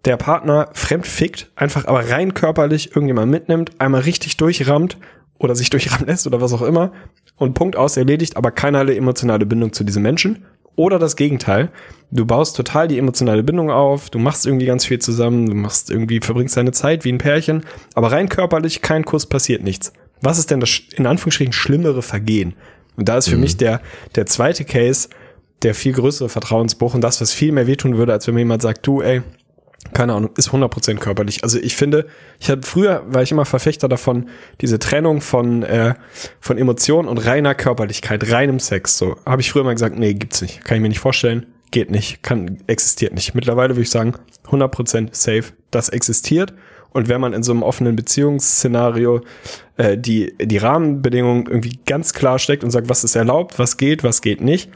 der Partner fremd fickt, einfach aber rein körperlich irgendjemand mitnimmt, einmal richtig durchrammt oder sich durchrammen lässt oder was auch immer und Punkt aus erledigt, aber keinerlei emotionale Bindung zu diesem Menschen. Oder das Gegenteil. Du baust total die emotionale Bindung auf, du machst irgendwie ganz viel zusammen, du machst irgendwie, verbringst deine Zeit wie ein Pärchen, aber rein körperlich, kein Kuss passiert nichts. Was ist denn das in Anführungsstrichen schlimmere Vergehen? Und da ist für mich der, der zweite Case der viel größere Vertrauensbruch und das, was viel mehr wehtun würde, als wenn mir jemand sagt, du, ey, keine Ahnung, ist 100% körperlich. Also ich finde, ich habe früher war ich immer Verfechter davon, diese Trennung von äh, von Emotionen und reiner Körperlichkeit, reinem Sex. So habe ich früher mal gesagt, nee, gibt's nicht, kann ich mir nicht vorstellen, geht nicht, kann existiert nicht. Mittlerweile würde ich sagen, 100% safe, das existiert. Und wenn man in so einem offenen Beziehungsszenario äh, die die Rahmenbedingungen irgendwie ganz klar steckt und sagt, was ist erlaubt, was geht, was geht nicht,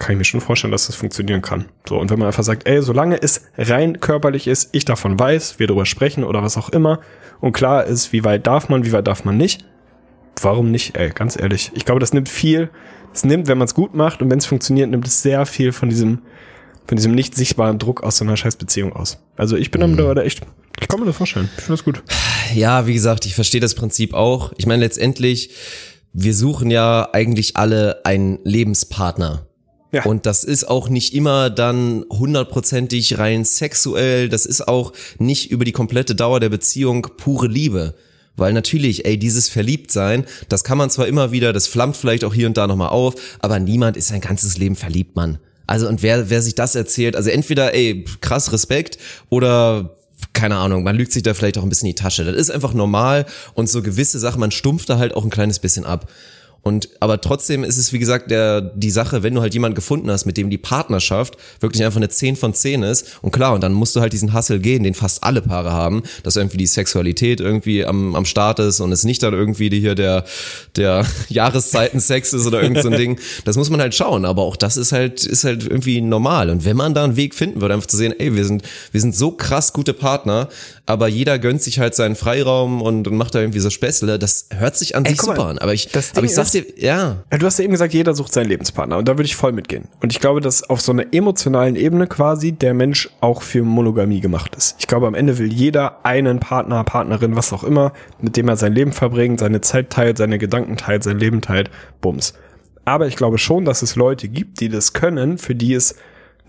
kann ich mir schon vorstellen, dass das funktionieren kann. So, und wenn man einfach sagt, ey, solange es rein körperlich ist, ich davon weiß, wir darüber sprechen oder was auch immer, und klar ist, wie weit darf man, wie weit darf man nicht, warum nicht, ey, ganz ehrlich. Ich glaube, das nimmt viel, es nimmt, wenn man es gut macht und wenn es funktioniert, nimmt es sehr viel von diesem, von diesem nicht sichtbaren Druck aus so einer scheiß Beziehung aus. Also ich bin mhm. da echt, ich kann mir das vorstellen. Ich finde das gut. Ja, wie gesagt, ich verstehe das Prinzip auch. Ich meine, letztendlich, wir suchen ja eigentlich alle einen Lebenspartner. Ja. Und das ist auch nicht immer dann hundertprozentig rein sexuell. Das ist auch nicht über die komplette Dauer der Beziehung pure Liebe. Weil natürlich, ey, dieses Verliebtsein, das kann man zwar immer wieder, das flammt vielleicht auch hier und da nochmal auf, aber niemand ist sein ganzes Leben verliebt, Mann. Also und wer, wer sich das erzählt, also entweder, ey, krass Respekt oder keine Ahnung, man lügt sich da vielleicht auch ein bisschen in die Tasche. Das ist einfach normal und so gewisse Sachen, man stumpft da halt auch ein kleines bisschen ab. Und aber trotzdem ist es, wie gesagt, der, die Sache, wenn du halt jemanden gefunden hast, mit dem die Partnerschaft wirklich einfach eine 10 von 10 ist. Und klar, und dann musst du halt diesen Hustle gehen, den fast alle Paare haben, dass irgendwie die Sexualität irgendwie am, am Start ist und es nicht dann irgendwie hier der, der Jahreszeiten-Sex ist oder irgend so ein Ding. Das muss man halt schauen. Aber auch das ist halt, ist halt irgendwie normal. Und wenn man da einen Weg finden würde, einfach zu sehen, ey, wir sind, wir sind so krass gute Partner, aber jeder gönnt sich halt seinen Freiraum und, und macht da irgendwie so Späßle, das hört sich an ey, sich super mal, an. Aber ich, aber ich sag dir, ja. Du hast ja eben gesagt, jeder sucht seinen Lebenspartner und da würde ich voll mitgehen. Und ich glaube, dass auf so einer emotionalen Ebene quasi der Mensch auch für Monogamie gemacht ist. Ich glaube, am Ende will jeder einen Partner, Partnerin, was auch immer, mit dem er sein Leben verbringt, seine Zeit teilt, seine Gedanken teilt, sein Leben teilt, bums. Aber ich glaube schon, dass es Leute gibt, die das können, für die es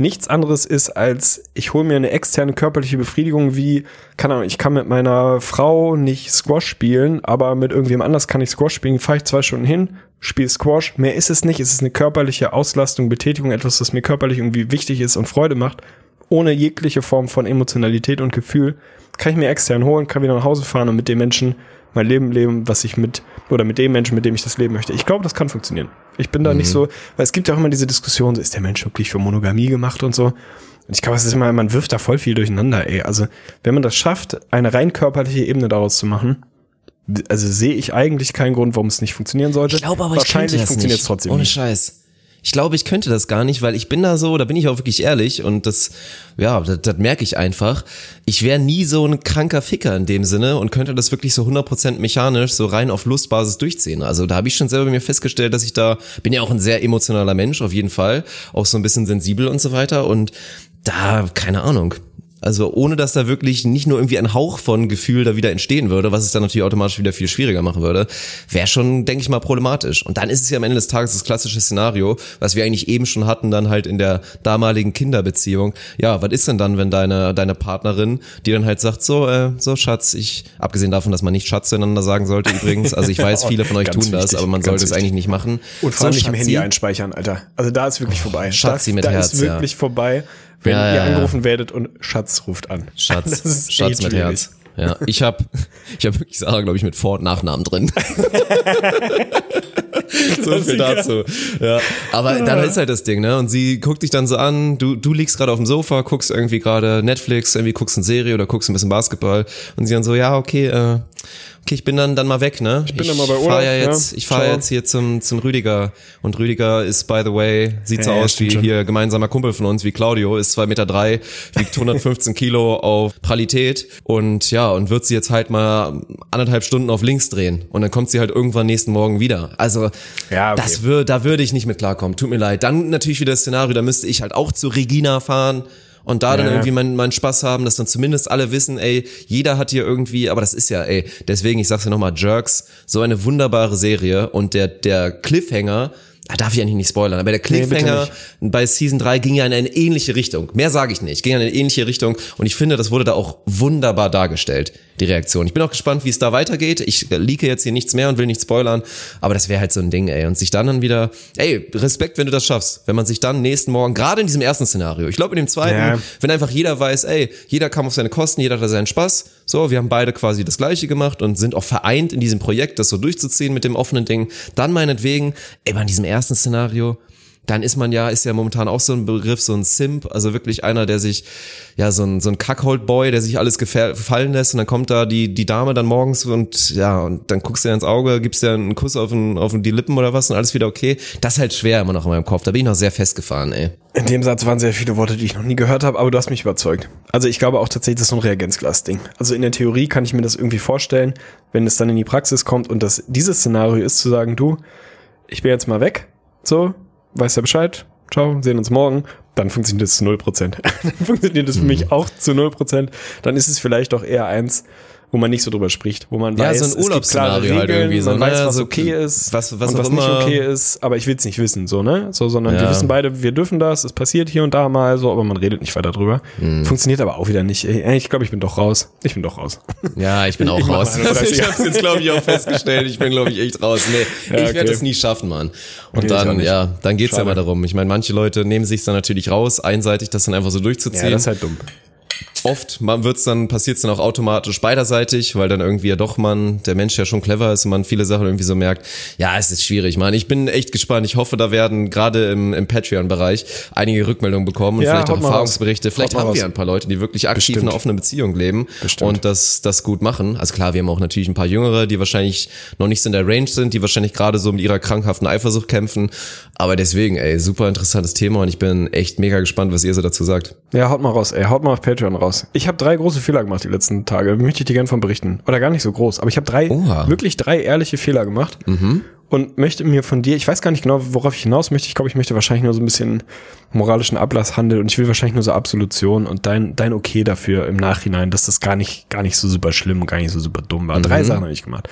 nichts anderes ist als, ich hole mir eine externe körperliche Befriedigung wie, keine Ahnung, ich kann mit meiner Frau nicht Squash spielen, aber mit irgendwem anders kann ich Squash spielen, fahre ich zwei Stunden hin, spiele Squash, mehr ist es nicht, es ist eine körperliche Auslastung, Betätigung, etwas, das mir körperlich irgendwie wichtig ist und Freude macht, ohne jegliche Form von Emotionalität und Gefühl, kann ich mir extern holen, kann wieder nach Hause fahren und mit dem Menschen mein Leben leben, was ich mit, oder mit dem Menschen, mit dem ich das leben möchte. Ich glaube, das kann funktionieren. Ich bin da mhm. nicht so, weil es gibt ja auch immer diese Diskussion, ist der Mensch wirklich für Monogamie gemacht und so. Und ich glaube, es ist immer, man wirft da voll viel durcheinander, ey. Also, wenn man das schafft, eine rein körperliche Ebene daraus zu machen, also sehe ich eigentlich keinen Grund, warum es nicht funktionieren sollte. Ich glaube aber, Wahrscheinlich funktioniert es trotzdem. Ohne nicht. Scheiß. Ich glaube, ich könnte das gar nicht, weil ich bin da so, da bin ich auch wirklich ehrlich und das, ja, das, das merke ich einfach. Ich wäre nie so ein kranker Ficker in dem Sinne und könnte das wirklich so 100% mechanisch, so rein auf Lustbasis durchziehen. Also da habe ich schon selber mir festgestellt, dass ich da, bin ja auch ein sehr emotionaler Mensch, auf jeden Fall, auch so ein bisschen sensibel und so weiter und da, keine Ahnung, also ohne dass da wirklich nicht nur irgendwie ein Hauch von Gefühl da wieder entstehen würde, was es dann natürlich automatisch wieder viel schwieriger machen würde, wäre schon, denke ich mal, problematisch. Und dann ist es ja am Ende des Tages das klassische Szenario, was wir eigentlich eben schon hatten, dann halt in der damaligen Kinderbeziehung. Ja, was ist denn dann, wenn deine, deine Partnerin, die dann halt sagt, so, äh, so Schatz, ich, abgesehen davon, dass man nicht Schatz zueinander sagen sollte übrigens, also ich weiß, viele von euch tun wichtig, das, aber man sollte wichtig. es eigentlich nicht machen. Und vor allem so, nicht im Handy einspeichern, Alter. Also da ist wirklich vorbei. Schatzi das, mit da Herz, ist wirklich ja. vorbei wenn Ja, ihr angerufen werdet und Schatz ruft an. Schatz, Schatz mit schwierig. Herz. Ja, ich habe ich hab wirklich Sarah, glaube ich, mit Vor- und Nachnamen drin. so viel dazu. Ja. Aber dann ist halt das Ding, ne? Und sie guckt dich dann so an, du, du liegst gerade auf dem Sofa, guckst irgendwie gerade Netflix, irgendwie guckst eine Serie oder guckst ein bisschen Basketball und sie dann so, ja, okay, äh, okay, ich bin dann dann mal weg, ne? Ich bin dann mal bei fahr Urlaub, ja ja. jetzt, ich fahre jetzt hier zum zum Rüdiger und Rüdiger ist by the way, sieht so Ja, ja, aus wie schon. hier gemeinsamer Kumpel von uns, wie Claudio, ist zwei Meter, drei, wiegt 115 Kilo auf Pralität und ja, und wird sie jetzt halt mal anderthalb Stunden auf links drehen und dann kommt sie halt irgendwann nächsten Morgen wieder. Also Ja, okay. das würde, da würde ich nicht mit klarkommen. Tut mir leid. Dann natürlich wieder das Szenario, da müsste ich halt auch zu Regina fahren und da dann Ja. irgendwie meinen mein Spaß haben, dass dann zumindest alle wissen, ey, jeder hat hier irgendwie, aber das ist ja, ey, deswegen, ich sag's ja nochmal, Jerks, so eine wunderbare Serie und der, der Cliffhanger, da darf ich eigentlich nicht spoilern, aber der Cliffhanger bei Season 3 ging ja in eine ähnliche Richtung. Mehr sage ich nicht, ging in eine ähnliche Richtung und ich finde, das wurde da auch wunderbar dargestellt, die Reaktion. Ich bin auch gespannt, wie es da weitergeht. Ich leake jetzt hier nichts mehr und will nicht spoilern, aber das wäre halt so ein Ding, ey. Und sich dann dann wieder, ey, Respekt, wenn du das schaffst. Wenn man sich dann nächsten Morgen, gerade in diesem ersten Szenario, ich glaube in dem zweiten, Ja. wenn einfach jeder weiß, ey, jeder kam auf seine Kosten, jeder hatte seinen Spaß. So, wir haben beide quasi das Gleiche gemacht und sind auch vereint in diesem Projekt, das so durchzuziehen mit dem offenen Ding. Dann meinetwegen, ey, bei diesem ersten Szenario, dann ist man ja, ist ja momentan auch so ein Begriff, so ein Simp, also wirklich einer, der sich, ja, so ein, so ein Kackhold-Boy, der sich alles gefallen lässt und dann kommt da die, die Dame dann morgens und ja, und dann guckst du ihr ins Auge, gibst dir einen Kuss auf, den, auf die Lippen oder was und alles wieder okay. Das ist halt schwer immer noch in meinem Kopf, da bin ich noch sehr festgefahren, ey. In dem Satz waren sehr viele Worte, die ich noch nie gehört habe, aber du hast mich überzeugt. Also ich glaube auch tatsächlich, das ist so ein Reagenzglas-Ding. Also in der Theorie kann ich mir das irgendwie vorstellen, wenn es dann in die Praxis kommt und das dieses Szenario ist zu sagen, du, ich bin jetzt mal weg, so, weißt ja Bescheid, ciao, sehen uns morgen, dann funktioniert das zu 0%. dann funktioniert das für mich auch zu 0%. Dann ist es vielleicht auch eher eins, wo man nicht so drüber spricht, wo man Ja, weiß, so ein es gibt klare Urlaubsszenario halt Regeln, irgendwie so, man ne? weiß, was So, okay ist, was- was was nicht okay ist, aber ich will es nicht wissen, so, ne? So, sondern wir Ja. wissen beide, wir dürfen das, es passiert hier und da mal so, aber man redet nicht weiter drüber. Mhm. Funktioniert aber auch wieder nicht. Ey, Ich glaube, ich bin doch raus. Ich bin doch raus. Ja, ich bin auch Ich raus. Also ich 30er. hab's jetzt, glaube ich, auch festgestellt. Ich bin, glaube ich, echt raus. Nee, Ja, ich okay. werde das nie schaffen, Mann. Und Nee, dann, ja, dann geht's ja Schade. mal darum. Ich meine, manche Leute nehmen sich dann natürlich raus, einseitig das dann einfach so durchzuziehen. Ja, das ist halt dumm. Oft man wird's dann, passiert's dann auch automatisch beiderseitig, weil dann irgendwie ja doch man, der Mensch ja schon clever ist und man viele Sachen irgendwie so merkt, ja, es ist schwierig, Mann. Ich bin echt gespannt. Ich hoffe, da werden gerade im, im Patreon-Bereich einige Rückmeldungen bekommen und Ja, vielleicht auch Erfahrungsberichte. raus. Vielleicht Haut haben wir ein paar Leute, die wirklich aktiv Bestimmt. eine offene Beziehung leben Bestimmt. und das, das gut machen. Also klar, wir haben auch natürlich ein paar Jüngere, die wahrscheinlich noch nicht so in der Range sind, die wahrscheinlich gerade so mit ihrer krankhaften Eifersucht kämpfen. Aber deswegen, ey, super interessantes Thema und ich bin echt mega gespannt, was ihr so dazu sagt. Ja, haut mal raus, ey, haut mal auf Patreon raus. Ich habe drei große Fehler gemacht die letzten Tage. Möchte ich dir gerne von berichten. Oder gar nicht so groß, aber ich habe drei, Oha. wirklich drei ehrliche Fehler gemacht. Und möchte mir von dir, ich weiß gar nicht genau, worauf ich hinaus möchte. Ich glaube, ich möchte wahrscheinlich nur so ein bisschen moralischen Ablasshandel und ich will wahrscheinlich nur so Absolution und dein, dein Okay dafür im Nachhinein, dass das gar nicht, gar nicht so super schlimm und gar nicht so super dumm war. Drei Sachen habe ich gemacht.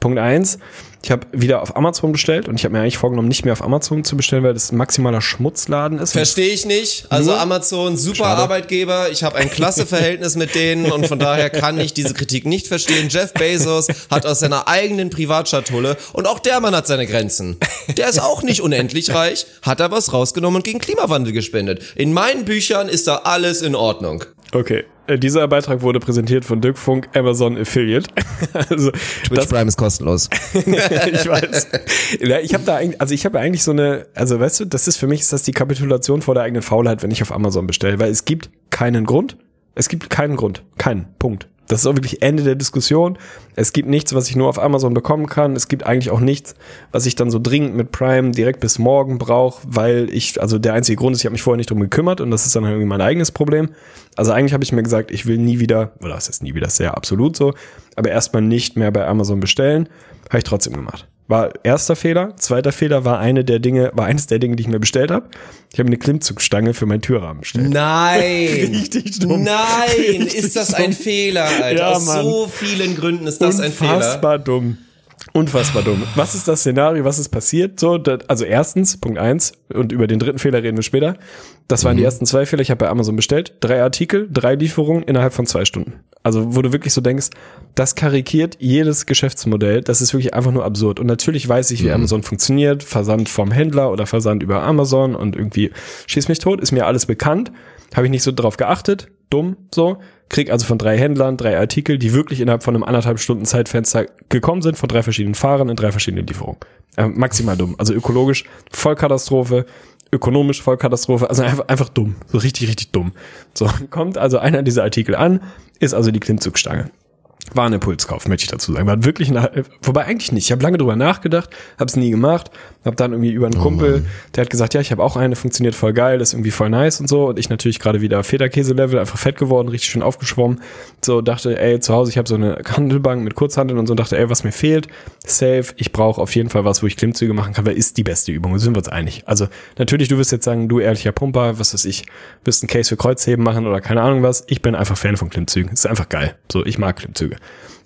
Punkt eins, ich habe wieder auf Amazon bestellt und ich habe mir eigentlich vorgenommen, nicht mehr auf Amazon zu bestellen, weil das ein maximaler Schmutzladen ist. Verstehe ich nicht. Also Amazon, super Schade. Arbeitgeber. Ich habe ein klasse Verhältnis mit denen und von daher kann ich diese Kritik nicht verstehen. Jeff Bezos hat aus seiner eigenen Privatschatulle und auch der Mann hat seine Grenzen. Der ist auch nicht unendlich reich, hat da was rausgenommen und gegen Klimawandel gespendet. In meinen Büchern ist da alles in Ordnung. Okay, dieser Beitrag wurde präsentiert von Dirk Funk, Amazon Affiliate. also das, Prime ist kostenlos. ich weiß. Ja, ich habe da eigentlich, also ich habe eigentlich so eine, also weißt du, das ist für mich ist das die Kapitulation vor der eigenen Faulheit, wenn ich auf Amazon bestelle, weil es gibt keinen Grund. Es gibt keinen Grund, keinen Punkt. Das ist auch wirklich Ende der Diskussion. Es gibt nichts, was ich nur auf Amazon bekommen kann. Es gibt eigentlich auch nichts, was ich dann so dringend mit Prime direkt bis morgen brauche, weil ich, also der einzige Grund ist, ich habe mich vorher nicht drum gekümmert und das ist dann irgendwie mein eigenes Problem. Also eigentlich habe ich mir gesagt, ich will nie wieder, oder das ist nie wieder sehr absolut so, aber erstmal nicht mehr bei Amazon bestellen. Habe ich trotzdem gemacht. War erster Fehler. Zweiter Fehler war eine der Dinge, war eines der Dinge, die ich mir bestellt habe. Ich habe eine Klimmzugstange für meinen Türrahmen bestellt. Nein! Richtig dumm. Nein! Richtig ist das ein dumm. Fehler, Alter? Ja, Aus Mann. so vielen Gründen ist das ein Fehler. Unfassbar dumm. Unfassbar dumm. Was ist das Szenario? Was ist passiert? So, das, also erstens, Punkt eins, und über den dritten Fehler reden wir später. Das waren die ersten zwei Fehler. Ich habe bei Amazon bestellt. Drei Artikel, drei Lieferungen innerhalb von zwei Stunden. Also, wo du wirklich so denkst, das karikiert jedes Geschäftsmodell. Das ist wirklich einfach nur absurd. Und natürlich weiß ich, wie Amazon funktioniert. Versand vom Händler oder Versand über Amazon und irgendwie schieß mich tot. Ist mir alles bekannt. Habe ich nicht so drauf geachtet. Dumm, so. Krieg also von drei Händlern drei Artikel, die wirklich innerhalb von einem anderthalb Stunden Zeitfenster gekommen sind, von drei verschiedenen Fahrern in drei verschiedenen Lieferungen. Äh, maximal dumm. Also ökologisch Vollkatastrophe, ökonomisch Vollkatastrophe, also einfach, einfach dumm. So richtig, richtig dumm. So, kommt also einer dieser Artikel an, ist also die Klimmzugstange. War ein Impulskauf, möchte ich dazu sagen. War wirklich, eine, wobei eigentlich nicht. Ich habe lange drüber nachgedacht, habe es nie gemacht, habe dann irgendwie über einen Kumpel, der hat gesagt, ja, ich habe auch eine, funktioniert voll geil, ist irgendwie voll nice und so. Und ich natürlich gerade wieder Federkäse-Level, einfach fett geworden, richtig schön aufgeschwommen. So dachte, ey, zu Hause, ich habe so eine Handelbank mit Kurzhandeln und so, und dachte, ey, was mir fehlt, safe, ich brauche auf jeden Fall was, wo ich Klimmzüge machen kann, weil ist die beste Übung, da sind wir uns einig. Also natürlich, du wirst jetzt sagen, du ehrlicher Pumper, was weiß ich, wirst einen Case für Kreuzheben machen oder keine Ahnung was. Ich bin einfach Fan von Klimmzügen. Ist einfach geil. So, ich mag Klimmzüge.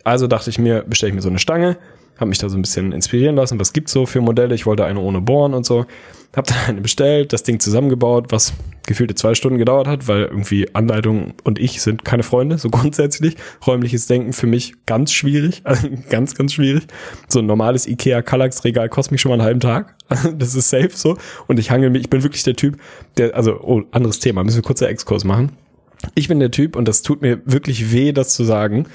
Also dachte ich mir, bestelle ich mir so eine Stange, habe mich da so ein bisschen inspirieren lassen, was gibt's so für Modelle. Ich wollte eine ohne Bohren und so. Hab dann eine bestellt, das Ding zusammengebaut, was gefühlte zwei Stunden gedauert hat, weil irgendwie Anleitung und ich sind keine Freunde, so grundsätzlich. Räumliches Denken für mich ganz schwierig, also ganz, ganz schwierig. So ein normales Ikea Kallax Regal kostet mich schon mal einen halben Tag. Das ist safe so. Und ich hangel mich, ich bin wirklich der Typ, der, also, oh, anderes Thema, müssen wir kurzer Exkurs machen. Ich bin der Typ, und das tut mir wirklich weh, das zu sagen,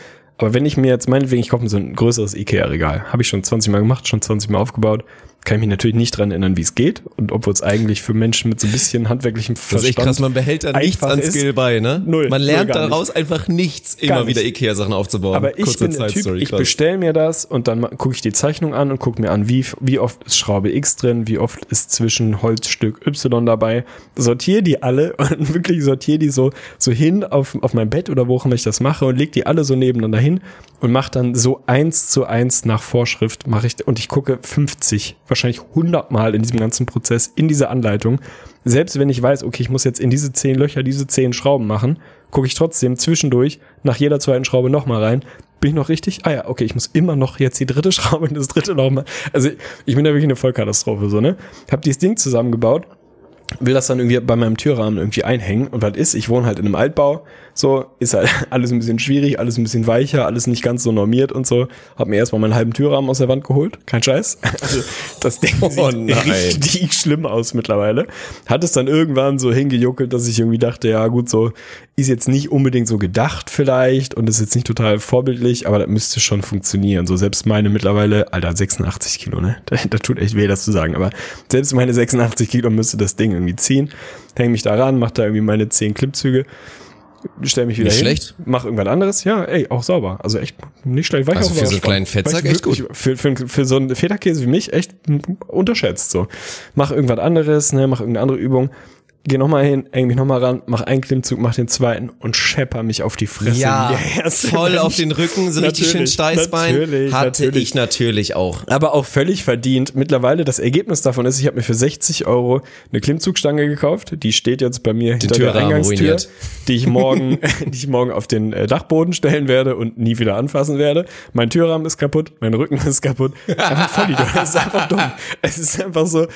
aber wenn ich mir jetzt meinetwegen, ich kaufe mir so ein größeres Ikea-Regal, habe ich schon 20 Mal gemacht, schon 20 Mal aufgebaut, kann ich mich natürlich nicht dran erinnern, wie es geht. Und obwohl es eigentlich für Menschen mit so ein bisschen handwerklichem Das ist Verstand echt krass, man behält da nichts an ist. Skill bei, ne? Null, Man null, lernt nicht. daraus einfach nichts, Gar immer wieder nicht. Ikea-Sachen aufzubauen. Aber ich Kurze bin der Typ, Side-Story, ich bestelle mir das und dann gucke ich die Zeichnung an und gucke mir an, wie, wie oft ist Schraube X drin, wie oft ist zwischen Holzstück Y dabei. Sortiere die alle und wirklich sortiere die so, so hin auf, auf mein Bett oder wo auch immer ich das mache und leg die alle so nebeneinander hin und mache dann so eins zu eins nach Vorschrift mache ich und ich gucke 50, wahrscheinlich 100 Mal in diesem ganzen Prozess in dieser Anleitung. Selbst wenn ich weiß, okay, ich muss jetzt in diese zehn Löcher diese zehn Schrauben machen, gucke ich trotzdem zwischendurch nach jeder zweiten Schraube nochmal rein. Bin ich noch richtig? Ah ja, okay, ich muss immer noch jetzt die dritte Schraube und das dritte nochmal. Also ich bin da wirklich eine Vollkatastrophe, so, ne? Hab dieses Ding zusammengebaut, will das dann irgendwie bei meinem Türrahmen irgendwie einhängen und was ist, ich wohne halt in einem Altbau, so, ist halt alles ein bisschen schwierig, alles ein bisschen weicher, alles nicht ganz so normiert und so. Hab mir erstmal meinen halben Türrahmen aus der Wand geholt, kein Scheiß. Also das Ding Oh sieht nein. richtig schlimm aus mittlerweile. Hat es dann irgendwann so hingejuckelt, dass ich irgendwie dachte, ja gut, so ist jetzt nicht unbedingt so gedacht vielleicht und ist jetzt nicht total vorbildlich, aber das müsste schon funktionieren. So selbst meine mittlerweile, Alter, 86 Kilo, ne? Da, da tut echt weh, das zu sagen, aber selbst meine 86 Kilo müsste das Ding irgendwie ziehen. Häng mich da ran, mach da irgendwie meine 10 Klippzüge, stell mich wieder Nicht hin, schlecht. mach irgendwas anderes. Ja, ey, auch sauber. Also echt nicht schlecht. War ich Also auch für so einen kleinen Fettsack echt wirklich- Für, für, für so einen Federkäse wie mich echt unterschätzt so. Mach irgendwas anderes, ne, mach irgendeine andere Übung. Geh nochmal hin, häng mich nochmal ran, mach einen Klimmzug, mach den zweiten und schepper mich auf die Fresse. ja, der voll Mensch. auf den Rücken, so richtig schön Steißbein. natürlich, Hatte natürlich. ich natürlich auch. Aber auch völlig verdient. Mittlerweile das Ergebnis davon ist, ich habe mir für 60 Euro eine Klimmzugstange gekauft. Die steht jetzt bei mir hinter der Türrahmen Eingangstür, ruiniert. die ich morgen, die ich morgen auf den äh, Dachboden stellen werde und nie wieder anfassen werde. Mein Türrahmen ist kaputt, mein Rücken ist kaputt. Einfach voll Idiot. Es ist einfach dumm. Es ist einfach so. Äh,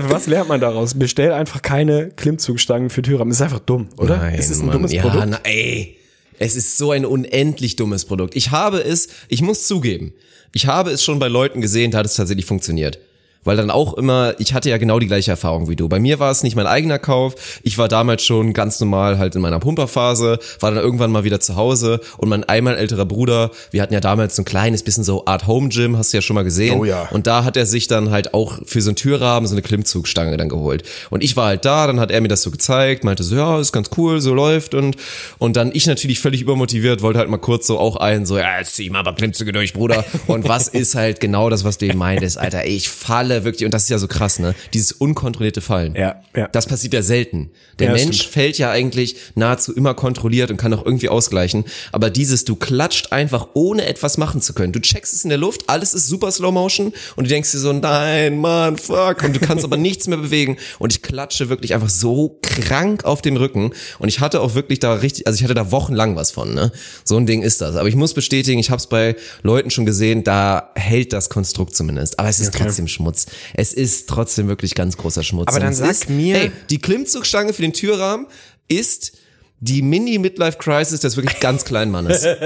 was lernt man daraus? Bestell einfach keine Klimmzugstangen für Türrahmen. Es ist einfach dumm, oder? Nein, es ist ein Mann. dummes ja, Produkt. Na, ey, es ist so ein unendlich dummes Produkt. Ich habe es, ich muss zugeben, ich habe es schon bei Leuten gesehen, da hat es tatsächlich funktioniert. Weil dann auch immer, ich hatte ja genau die gleiche Erfahrung wie du. Bei mir war es nicht mein eigener Kauf. Ich war damals schon ganz normal halt in meiner Pumperphase, war dann irgendwann mal wieder zu Hause und mein einmal älterer Bruder, wir hatten ja damals so ein kleines bisschen so Art Home Gym, hast du ja schon mal gesehen. Oh ja. Und da hat er sich dann halt auch für so einen Türrahmen so eine Klimmzugstange dann geholt. Und ich war halt da, dann hat er mir das so gezeigt, meinte so, ja, ist ganz cool, so läuft und und dann ich natürlich völlig übermotiviert, wollte halt mal kurz so auch ein, so, ja, jetzt zieh mal ein paar Klimmzüge durch, Bruder. Und was ist halt genau das, was du eben meintest, Alter, ich falle wirklich, und das ist ja so krass, ne? Dieses unkontrollierte Fallen. Ja, ja. Das passiert ja selten. Der Ja, Mensch stimmt. fällt ja eigentlich nahezu immer kontrolliert und kann auch irgendwie ausgleichen. Aber dieses, du klatscht einfach ohne etwas machen zu können. Du checkst es in der Luft, alles ist super Slow Motion und du denkst dir so, nein, Mann, fuck. Und du kannst aber nichts mehr bewegen. Und ich klatsche wirklich einfach so krank auf den Rücken. Und ich hatte auch wirklich da richtig, also ich hatte da wochenlang was von, ne? So ein Ding ist das. Aber ich muss bestätigen, ich habe es bei Leuten schon gesehen, da hält das Konstrukt zumindest. Aber es ist trotzdem Schmutz. Es ist trotzdem wirklich ganz großer Schmutz. Aber dann sag ist, mir- Ey, die Klimmzugstange für den Türrahmen ist die Mini-Midlife-Crisis des wirklich ganz kleinen Mannes.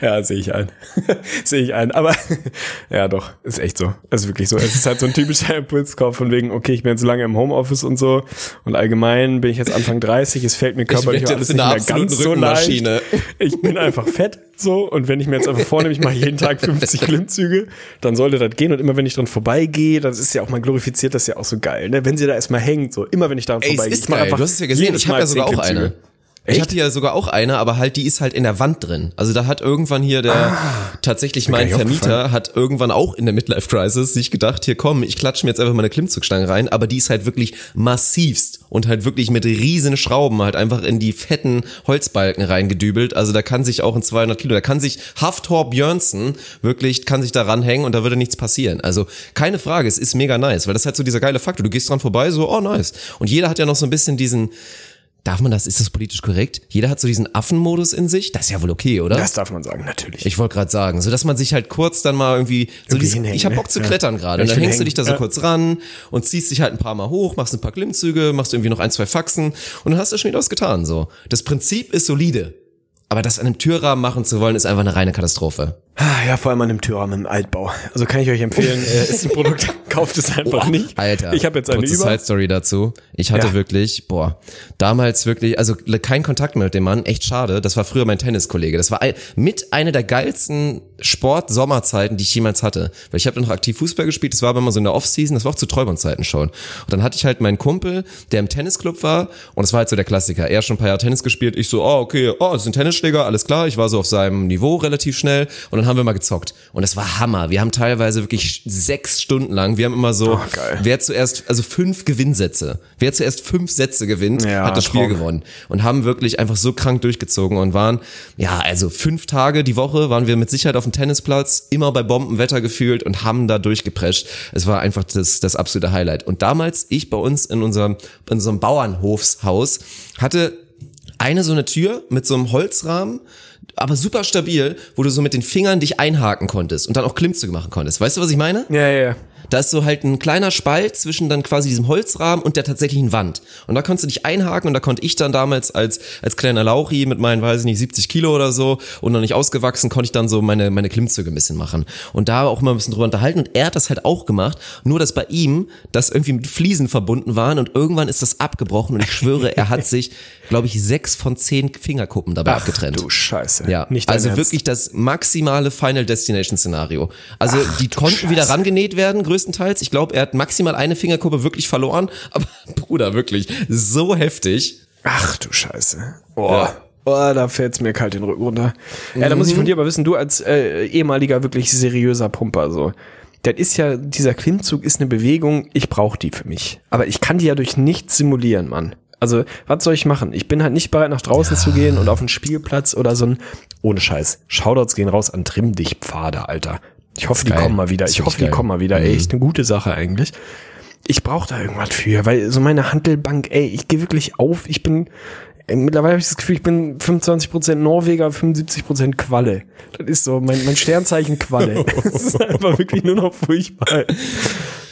Ja, sehe ich ein. sehe ich ein. Aber ja, doch, ist echt so. Ist wirklich so. Es ist halt so ein typischer Impulskauf von wegen, okay, ich bin jetzt lange im Homeoffice und so. Und allgemein bin ich jetzt Anfang 30, es fällt mir körperlich auch alles nicht mehr ganz so leicht. Ich bin einfach fett so. Und wenn ich mir jetzt einfach vornehme, ich mache jeden Tag 50 Klimmzüge, dann sollte das gehen. Und immer wenn ich dran vorbeigehe, das ist ja auch, man glorifiziert das ja auch so geil. Ne? Wenn sie da erstmal hängt, so immer wenn ich daran Ey, es vorbeigehe. ist ich geil. einfach Du hast es ja gesehen, ich hab Mal ja sogar 10 auch eine. Klimmzüge. Ich hatte ja sogar auch eine, aber halt die ist halt in der Wand drin. Also da hat irgendwann hier der tatsächlich mein Vermieter hat irgendwann auch in der Midlife Crisis sich gedacht, hier komm, ich klatsche mir jetzt einfach meine Klimmzugstange rein, aber die ist halt wirklich massivst und halt wirklich mit riesen Schrauben halt einfach in die fetten Holzbalken reingedübelt. Also da kann sich auch in 200 Kilo, da kann sich Haftor Björnsen wirklich, kann sich da ranhängen und da würde nichts passieren. Also keine Frage, es ist mega nice, weil das ist halt so dieser geile Faktor. Du gehst dran vorbei, so, oh nice. Und jeder hat ja noch so ein bisschen diesen, darf man das, ist das politisch korrekt? Jeder hat so diesen Affenmodus in sich. Das ist ja wohl okay, oder? Das darf man sagen, natürlich. Ich wollte gerade sagen, so dass man sich halt kurz dann mal irgendwie so Irgendwie dieses, hinhängen, ich hab ne? Bock zu Ja. klettern gerade Ja, und ich dann hängst du hängen. dich da so Ja. kurz ran und ziehst dich halt ein paar Mal hoch, machst ein paar Klimmzüge, machst irgendwie noch ein, zwei Faxen und dann hast du schon wieder was getan so. Das Prinzip ist solide, aber das an einem Türrahmen machen zu wollen ist einfach eine reine Katastrophe. Ah, Ja, vor allem an dem Türrahmen im Altbau. Also kann ich euch empfehlen, äh, ist ein Produkt, kauft es einfach nicht. Alter, Ich habe jetzt eine kurze über. Side Story dazu. Ich hatte Ja. wirklich, boah, damals wirklich, also kein Kontakt mehr mit dem Mann, echt schade. Das war früher mein Tenniskollege. Das war ein, mit einer der geilsten Sport-Sommerzeiten, die ich jemals hatte. Weil ich habe noch aktiv Fußball gespielt. Das war aber immer so in der Off-Season. Das war auch zu Träumerzeiten schon. Und dann hatte ich halt meinen Kumpel, der im Tennisclub war. Und das war halt so der Klassiker. Er hat schon ein paar Jahre Tennis gespielt. Ich so, oh okay, oh, das ist ein Tennisschläger, alles klar. Ich war so auf seinem Niveau relativ schnell. Und dann haben wir mal gezockt. Und es war Hammer. Wir haben teilweise wirklich sechs Stunden lang. Wir haben immer so, Oh, wer zuerst, also fünf Gewinnsätze. Wer zuerst fünf Sätze gewinnt, Ja, hat das Spiel Traum. gewonnen. Und haben wirklich einfach so krank durchgezogen und waren, ja, also fünf Tage die Woche waren wir mit Sicherheit auf dem Tennisplatz, immer bei Bombenwetter gefühlt und haben da durchgeprescht. Es war einfach das, das absolute Highlight. Und damals, ich bei uns in unserem, in unserem Bauernhofshaus, hatte eine so eine Tür mit so einem Holzrahmen, aber super stabil, wo du so mit den Fingern dich einhaken konntest und dann auch Klimmzüge machen konntest. Weißt du, was ich meine? Ja, ja, ja. Da ist so halt ein kleiner Spalt zwischen dann quasi diesem Holzrahmen und der tatsächlichen Wand. Und da konntest du dich einhaken und da konnte ich dann damals als, als kleiner Lauchi mit meinen, weiß ich nicht, 70 Kilo oder so und noch nicht ausgewachsen, konnte ich dann so meine, meine Klimmzüge ein bisschen machen. Und da auch mal ein bisschen drüber unterhalten. Und er hat das halt auch gemacht, nur dass bei ihm das irgendwie mit Fliesen verbunden waren und irgendwann ist das abgebrochen und ich schwöre, er hat sich, glaube ich, sechs von zehn Fingerkuppen dabei abgetrennt. Du Scheiße. Ja, Nicht also Ernst. wirklich das maximale Final Destination Szenario. Also die konnten wieder rangenäht werden, größtenteils. Ich glaube, er hat maximal eine Fingerkuppe wirklich verloren. Aber Bruder, wirklich, so heftig. Ach du Scheiße. Oh. Ja. Oh, da fällt's mir kalt den Rücken runter. Ja, da muss ich Mhm. von dir aber wissen, du als äh, ehemaliger wirklich seriöser Pumper so. Das ist ja, dieser Klimmzug ist eine Bewegung, ich brauche die für mich. Aber ich kann die ja durch nichts simulieren, Mann. Also, was soll ich machen? Ich bin halt nicht bereit, nach draußen zu gehen und auf einen Spielplatz oder so ein, ohne Scheiß. Shoutouts gehen raus an Trimm dich Pfade, Alter. Ich hoffe, die geil. kommen mal wieder. Ist Ich hoffe, wirklich die geil. kommen mal wieder. Ey, echt eine gute Sache eigentlich ich brauche da irgendwas für, weil so meine Handelbank, ey, ich gehe wirklich auf, ich bin, ey, mittlerweile habe ich das Gefühl, ich bin 25% Norweger, 75% Qualle. Das ist so mein, mein Sternzeichen Qualle. Das ist einfach wirklich nur noch furchtbar.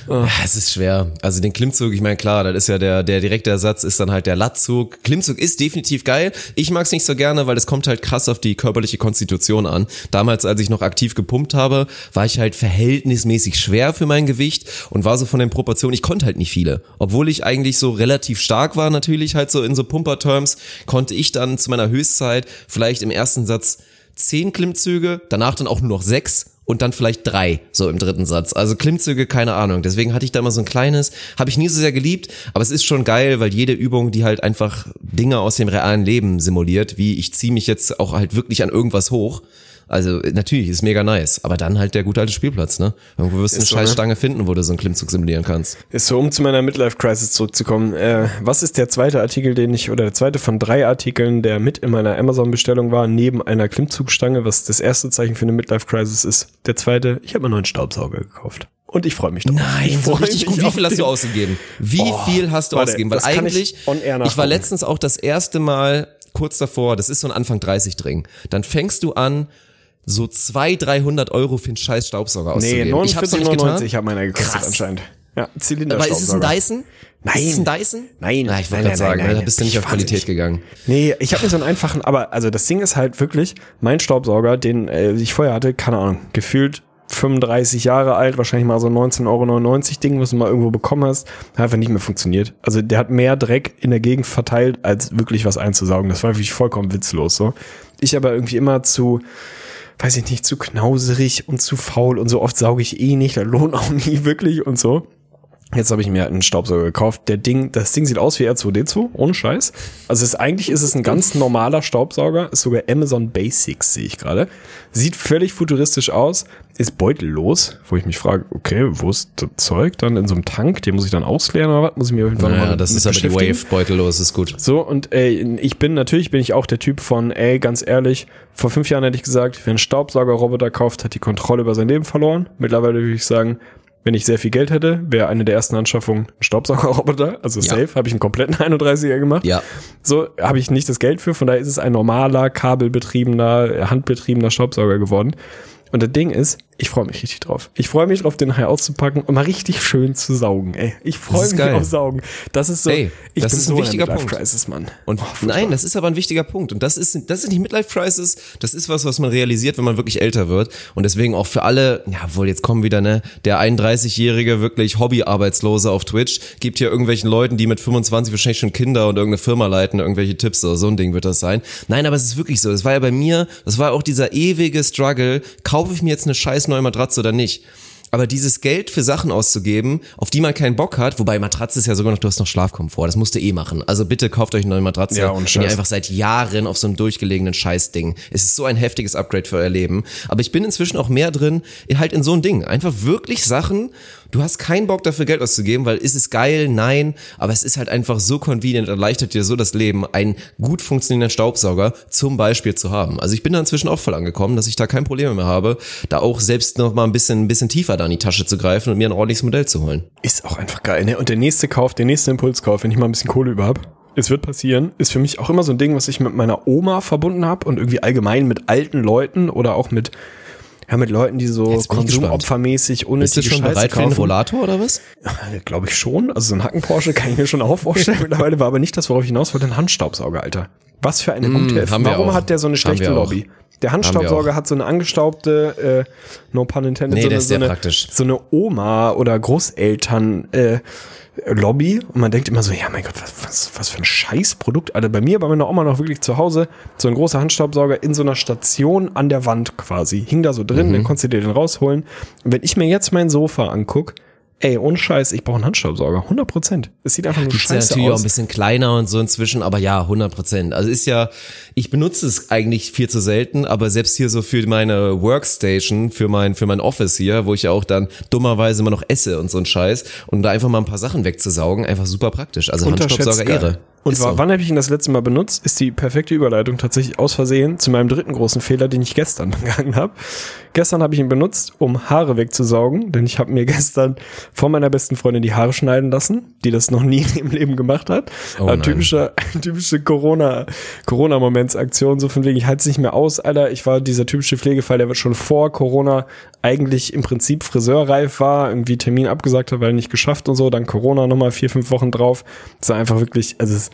Ja, es ist schwer. Also den Klimmzug, ich meine, klar, das ist ja der, der direkte Ersatz ist dann halt der Lattzug. Klimmzug ist definitiv geil. Ich mag es nicht so gerne, weil es kommt halt krass auf die körperliche Konstitution an. Damals, als ich noch aktiv gepumpt habe, war ich halt verhältnismäßig schwer für mein Gewicht und war so von den Proportionen, ich konnte halt nicht viele. Obwohl ich eigentlich so relativ stark war, natürlich halt so in so Pumper-Terms, konnte ich dann zu meiner Höchstzeit vielleicht im ersten Satz zehn Klimmzüge, danach dann auch nur noch sechs und dann vielleicht drei, so im dritten Satz. Also Klimmzüge, keine Ahnung. Deswegen hatte ich da mal so ein kleines, habe ich nie so sehr geliebt, aber es ist schon geil, weil jede Übung, die halt einfach Dinge aus dem realen Leben simuliert, wie ich ziehe mich jetzt auch halt wirklich an irgendwas hoch. Also natürlich, ist mega nice. Aber dann halt der gute alte Spielplatz, ne? Irgendwo wirst du eine so, ne? scheiß Stange finden, wo du so einen Klimmzug simulieren kannst. Ist so, um zu meiner Midlife-Crisis zurückzukommen. Äh, was ist der zweite Artikel, den ich, oder der zweite von drei Artikeln, der mit in meiner Amazon-Bestellung war, neben einer Klimmzugstange, was das erste Zeichen für eine Midlife-Crisis ist? Der zweite, ich habe mir einen neuen Staubsauger gekauft. Und ich freue mich drauf. ich Nein, so richtig gut. Wie viel hast du ausgegeben? Wie Oh, viel hast du warte, ausgegeben? Weil ich eigentlich, air ich war letztens auch das erste Mal kurz davor, das ist so ein Anfang 30 Dring. Dann fängst du an, so 200, 300 Euro für einen scheiß Staubsauger Nee, auszugeben. ich hab's nicht 49,99 getan. hat meiner gekostet Krass. anscheinend. Ja, Zylinder Aber ist es ein Dyson? Nein. Ist es ein Dyson? Nein. Ja, ich Nein, wollte gerade sagen, nein, ne, nein. da bist du nicht Ich auf Qualität nicht. gegangen. Nee, ich habe mir so einen einfachen, aber also das Ding ist halt wirklich, mein Staubsauger, den äh, ich vorher hatte, keine Ahnung, gefühlt 35 Jahre alt, wahrscheinlich mal so 19,99 Euro Ding, was du mal irgendwo bekommen hast, hat einfach nicht mehr funktioniert. Also der hat mehr Dreck in der Gegend verteilt, als wirklich was einzusaugen. Das war wirklich vollkommen witzlos so. Ich aber irgendwie immer zu, weiß ich nicht, zu knauserig und zu faul und so oft sauge ich eh nicht, da lohnt auch nie wirklich und so. Jetzt habe ich mir einen Staubsauger gekauft. Der Ding, das Ding sieht aus wie R2D2, ohne Scheiß. Also es ist, eigentlich ist es ein ganz normaler Staubsauger, ist sogar Amazon Basics, sehe ich gerade. Sieht völlig futuristisch aus, ist beutellos, wo ich mich frage, okay, wo ist das Zeug dann in so einem Tank? Den muss ich dann ausleeren oder was? Muss ich mir auf jeden Fall Naja, nochmal das ist aber die. Wave beutellos, ist gut. So, und ey, ich bin, natürlich bin ich auch der Typ von, ey, ganz ehrlich, vor fünf Jahren hätte ich gesagt, wer einen Staubsaugerroboter kauft, hat die Kontrolle über sein Leben verloren. Mittlerweile würde ich sagen, wenn ich sehr viel Geld hätte, wäre eine der ersten Anschaffungen ein Staubsaugerroboter. Also Ja. safe, habe ich einen kompletten 31er gemacht. Ja. So habe ich nicht das Geld für, von daher ist es ein normaler, kabelbetriebener, handbetriebener Staubsauger geworden. Und das Ding ist, ich freue mich richtig drauf. Ich freue mich drauf, den nachher auszupacken und mal richtig schön zu saugen, ey. Ich freue mich geil. auf Saugen. Das ist so, Ey, ich das bin ist ein so wichtiger Punkt. Crisis, Mann. Und nein, das ist aber ein wichtiger Punkt. Und das ist, das ist nicht Midlife Crisis. Das ist was, was man realisiert, wenn man wirklich älter wird. Und deswegen auch für alle, ja, wohl jetzt kommen wieder, ne, der 31-jährige wirklich Hobbyarbeitslose auf Twitch gibt hier irgendwelchen Leuten, die mit 25 wahrscheinlich schon Kinder und irgendeine Firma leiten, irgendwelche Tipps oder so ein Ding wird das sein. Nein, aber es ist wirklich so. Das war ja bei mir, das war auch dieser ewige Struggle. Kaufe ich mir jetzt eine scheiß neue Matratze oder nicht? Aber dieses Geld für Sachen auszugeben, auf die man keinen Bock hat, wobei Matratze ist ja sogar noch, du hast noch Schlafkomfort, das musst du eh machen. Also bitte kauft euch eine neue Matratze, Ja, und wenn ihr einfach seit Jahren auf so einem durchgelegenen Scheißding. Es ist so ein heftiges Upgrade für euer Leben. Aber ich bin inzwischen auch mehr drin, halt in so ein Ding. Einfach wirklich Sachen, du hast keinen Bock dafür Geld auszugeben, weil ist es geil? Nein. Aber es ist halt einfach so convenient, erleichtert dir so das Leben, einen gut funktionierenden Staubsauger zum Beispiel zu haben. Also ich bin da inzwischen auch voll angekommen, dass ich da kein Problem mehr habe, da auch selbst noch mal ein bisschen, ein bisschen tiefer da in die Tasche zu greifen und mir ein ordentliches Modell zu holen. Ist auch einfach geil, ne? Und der nächste Kauf, der nächste Impulskauf, wenn ich mal ein bisschen Kohle über hab, es wird passieren, ist für mich auch immer so ein Ding, was ich mit meiner Oma verbunden habe und irgendwie allgemein mit alten Leuten oder auch mit ja, mit Leuten, die so konsumopfermäßig Bist unnötige du schon Scheiße bereit für den kaufen. Rollator oder was? Glaube ich schon. Also so ein Hacken-Porsche kann ich mir schon auch vorstellen. Mittlerweile war aber nicht das, worauf ich hinaus wollte, ein Handstaubsauger, Alter. Was für eine gute Mm, haben wir Warum hat der so eine schlechte. Lobby? Der Handstaubsauger hat so eine angestaubte, äh, no pun intended, Nee, so, der eine, ist so, sehr eine, praktisch. so eine Oma oder Großeltern äh, Lobby und man denkt immer so, ja mein Gott, was, was, was für ein Scheißprodukt. Alter, bei mir, bei meiner Oma noch wirklich zu Hause, so ein großer Handstaubsauger in so einer Station an der Wand quasi. Hing da so Mhm. drin, dann konntest du dir den rausholen. Und wenn ich mir jetzt mein Sofa anguck, ey, ohne Scheiß, ich brauche einen Handstaubsauger. 100 Protent. Es sieht einfach nur Gibt's ja scheiße natürlich auch aus. ein bisschen kleiner und so inzwischen, aber ja, 100 Prozent. Also ist ja, ich benutze es eigentlich viel zu selten, aber selbst hier so für meine Workstation, für mein, für mein Office hier, wo ich ja auch dann dummerweise immer noch esse und so ein Scheiß und da einfach mal ein paar Sachen wegzusaugen, einfach super praktisch. Also Handstaubsauger. Ehre. Und so. wann habe ich ihn das letzte Mal benutzt, ist die perfekte Überleitung tatsächlich aus Versehen zu meinem dritten großen Fehler, den ich gestern begangen habe. Gestern habe ich ihn benutzt, um Haare wegzusaugen, denn ich habe mir gestern von meiner besten Freundin die Haare schneiden lassen, die das noch nie im Leben gemacht hat. Oh Äh, nein. typische typische Corona Corona Momentsaktion so von wegen ich halte es nicht mehr aus, Alter. Ich war dieser typische Pflegefall, der schon vor Corona eigentlich im Prinzip friseurreif war, irgendwie Termin abgesagt hat, weil nicht geschafft und so, dann Corona nochmal vier, fünf Wochen drauf. Das war einfach wirklich, also es,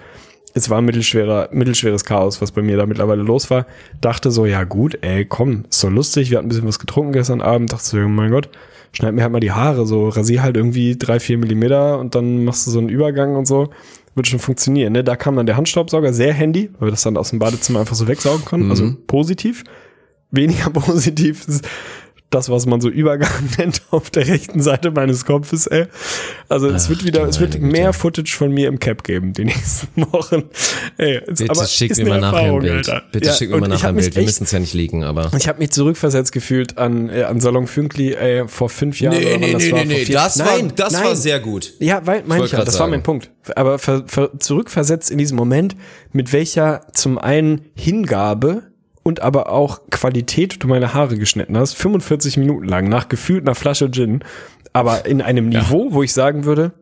es war ein mittelschwerer, mittelschweres Chaos, was bei mir da mittlerweile los war. Dachte so, ja gut, ey, komm, ist so lustig. Wir hatten ein bisschen was getrunken gestern Abend. Dachte so, oh mein Gott, schneid mir halt mal die Haare so, rasier halt irgendwie drei, vier Millimeter und dann machst du so einen Übergang und so. Wird schon funktionieren, ne? Da kam dann der Handstaubsauger, sehr handy, weil wir das dann aus dem Badezimmer einfach so wegsaugen konnten. Also positiv. Weniger positiv ist das, was man so Übergang nennt auf der rechten Seite meines Kopfes, ey. Also es Ach, wird wieder, es wird mehr Footage von mir im Cap geben die nächsten Wochen. Ey, es, Bitte schick mir mal nachher ein Bild. Alter. Bitte Ja, schick mir mal nachher ein Bild. Wir müssen es ja nicht liegen, aber. ich habe mich zurückversetzt gefühlt an, äh, an Salon Fünkli ey, vor fünf Jahren. oder wann das war, vor vier- das war, Nein, das nein. war sehr gut. Ja, weil, wollte ich ja, das war sagen. mein Punkt. Aber ver, ver, zurückversetzt in diesem Moment, mit welcher zum einen Hingabe und aber auch Qualität du meine Haare geschnitten hast, 45 Minuten lang, nach gefühlt einer Flasche Gin, aber in einem Niveau, wo ich sagen würde,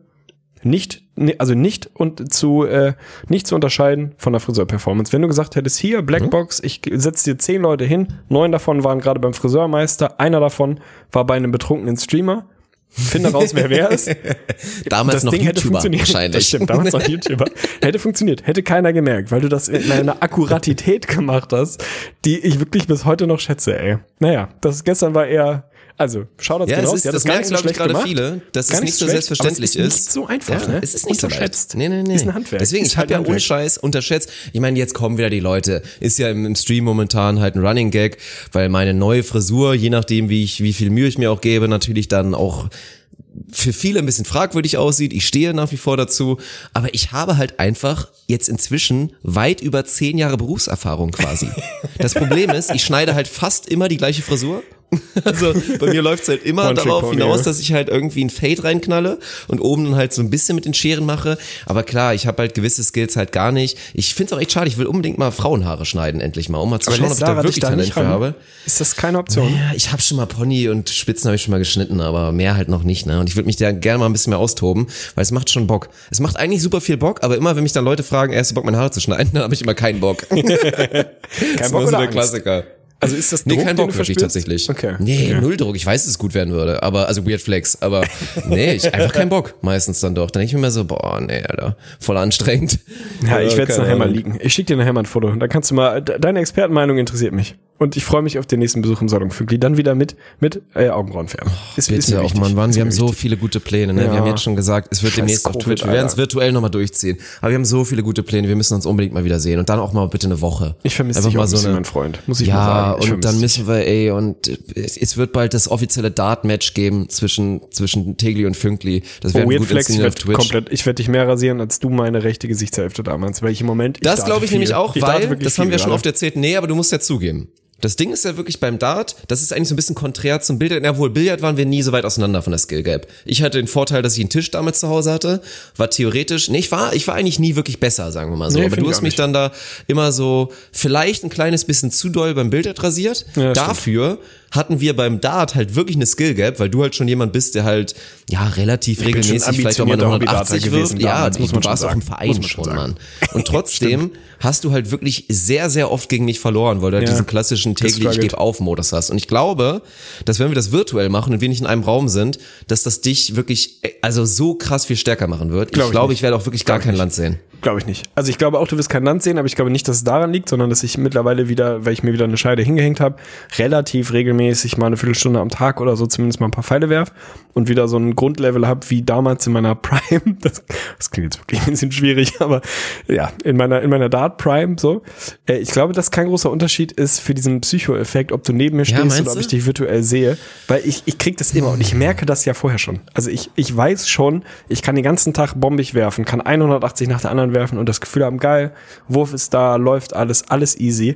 nicht, ne- also nicht und zu, äh, nicht zu unterscheiden von der Friseur-Performance. Wenn du gesagt hättest, hier, Blackbox, ich setze dir zehn Leute hin, neun davon waren gerade beim Friseurmeister, einer davon war bei einem betrunkenen Streamer, finde raus, wer wer ist. Damals noch YouTuber funktioniert. Das wahrscheinlich. stimmt, damals noch YouTuber. Hätte funktioniert, hätte keiner gemerkt, weil du das in einer Akkuratität gemacht hast, die ich wirklich bis heute noch schätze, ey. Naja, das gestern war eher, also, schau das Ja, genau ist, das gar merken, glaube ich, gerade gemacht. viele, dass Gar es nicht so schlecht, selbstverständlich aber es ist. ist. Nicht so einfach, ja, ne? Es ist nicht Unterschätzt. so leicht. Nee, nee, nee. Ist ein Handwerk. Deswegen, Ist ich halt habe ja ohne. Scheiß unterschätzt. Ich meine, jetzt kommen wieder die Leute. Ist ja im, im Stream momentan halt ein Running Gag, weil meine neue Frisur, je nachdem, wie ich, wie viel Mühe ich mir auch gebe, natürlich dann auch für viele ein bisschen fragwürdig aussieht. Ich stehe nach wie vor dazu. Aber ich habe halt einfach jetzt inzwischen weit über zehn Jahre Berufserfahrung quasi. Das Problem ist, ich schneide halt fast immer die gleiche Frisur. Also bei mir läuft's halt immer darauf Pony, hinaus, dass ich halt irgendwie ein Fade reinknalle und oben dann halt so ein bisschen mit den Scheren mache. Aber klar, ich habe halt gewisse Skills halt gar nicht. Ich find's auch echt schade, ich will unbedingt mal Frauenhaare schneiden, endlich mal, um mal zu schauen, ob ich da wirklich dich da Talent für habe. Ist das keine Option? Ja, ich habe schon mal Pony und Spitzen habe ich schon mal geschnitten, aber mehr halt noch nicht. Ne? Und ich würde mich da gerne mal ein bisschen mehr austoben, weil es macht schon Bock. Es macht eigentlich super viel Bock, aber immer, wenn mich dann Leute fragen, erst Bock, meine Haare zu schneiden, dann habe ich immer keinen Bock. kein Bock das ist immer oder so der Angst? Klassiker. Also ist das Nee, Druck, kein den Bock wirklich tatsächlich. Okay. Nee, okay. null Druck. Ich weiß, dass es gut werden würde, aber also Weird Flex, aber nee, ich einfach keinen Bock meistens dann doch. Dann denke ich mir immer so, boah, nee, Alter, voll anstrengend. Ja, ich Äh, werde es nachher mal liegen. Ich schicke dir nachher mal ein Foto. Da kannst du mal, de- deine Expertenmeinung interessiert mich. Und ich freue mich auf den nächsten Besuch im Salon Fügli. Dann wieder mit, mit äh, Augenbrauen färben. Ist, Bitte mir auch. Mann, Mann, Ist wir haben so viele gute Pläne. Ne? Ja. Wir haben jetzt schon gesagt, es wird Scheiß demnächst auf Twitch. Wir werden es virtuell nochmal durchziehen. Aber wir haben so viele gute Pläne. Wir müssen uns unbedingt mal wieder sehen. Und dann auch mal bitte eine Woche. Ich vermisse dich auch mal so eine, mein Freund. Muss ich ja, mal sagen. Ich und dann müssen wir, ey, und es wird bald das offizielle Dart-Match geben zwischen, zwischen Tegli und Fünkli. Das Oh, werden wir Weird gut Flex, ich auf Twitch. komplett, ich werde dich mehr rasieren als du meine rechte Gesichtshälfte damals, weil ich im Moment. Das date glaube ich viel. nämlich auch, Ich weil, das haben wir schon gerade. oft erzählt, nee, aber du musst ja zugeben. Das Ding ist ja wirklich beim Dart, das ist eigentlich so ein bisschen konträr zum Billard. Ja, wohl Billard waren wir nie so weit auseinander von der Skill Gap. Ich hatte den Vorteil, dass ich einen Tisch damals zu Hause hatte, war theoretisch, nee, ich war, ich war eigentlich nie wirklich besser, sagen wir mal so. Nee, aber du hast mich nicht. dann da immer so vielleicht ein kleines bisschen zu doll beim Billard rasiert. Ja, stimmt. Hatten wir beim Dart halt wirklich eine Skill Gap, weil du halt schon jemand bist, der halt, ja, relativ schon regelmäßig vielleicht auch mal eine ambitionierter 180 Hobbydarter wirft. gewesen Ja, damals, muss du man schon warst auch im Verein Muss man schon sagen. Mann. Und trotzdem hast du halt wirklich sehr, sehr oft gegen mich verloren, weil du halt Ja. diesen klassischen täglich ich gebe auf Modus hast. Und ich glaube, dass wenn wir das virtuell machen und wir nicht in einem Raum sind, dass das dich wirklich, äh, also so krass viel stärker machen wird. Glaub ich ich glaube, nicht. ich werde auch wirklich gar ich kein nicht. Land sehen. Glaube ich nicht. Also ich glaube auch, du wirst kein Land sehen, aber ich glaube nicht, dass es daran liegt, sondern dass ich mittlerweile wieder, weil ich mir wieder eine Scheide hingehängt habe, relativ regelmäßig mal eine Viertelstunde am Tag oder so zumindest mal ein paar Pfeile werf und wieder so ein Grundlevel habe wie damals in meiner Prime. Das, das klingt jetzt wirklich ein bisschen schwierig, aber ja, in meiner, in meiner Dart Prime so. Äh, Ich glaube, dass kein großer Unterschied ist für diesen Psycho-Effekt, ob du neben mir stehst meinst oder ob ich dich virtuell sehe, weil ich, ich krieg das immer und ich merke das ja vorher schon. Also ich, ich weiß schon, ich kann den ganzen Tag bombig werfen, kann 180 nach der anderen werfen und das Gefühl haben, geil, Wurf ist da, läuft alles, alles easy.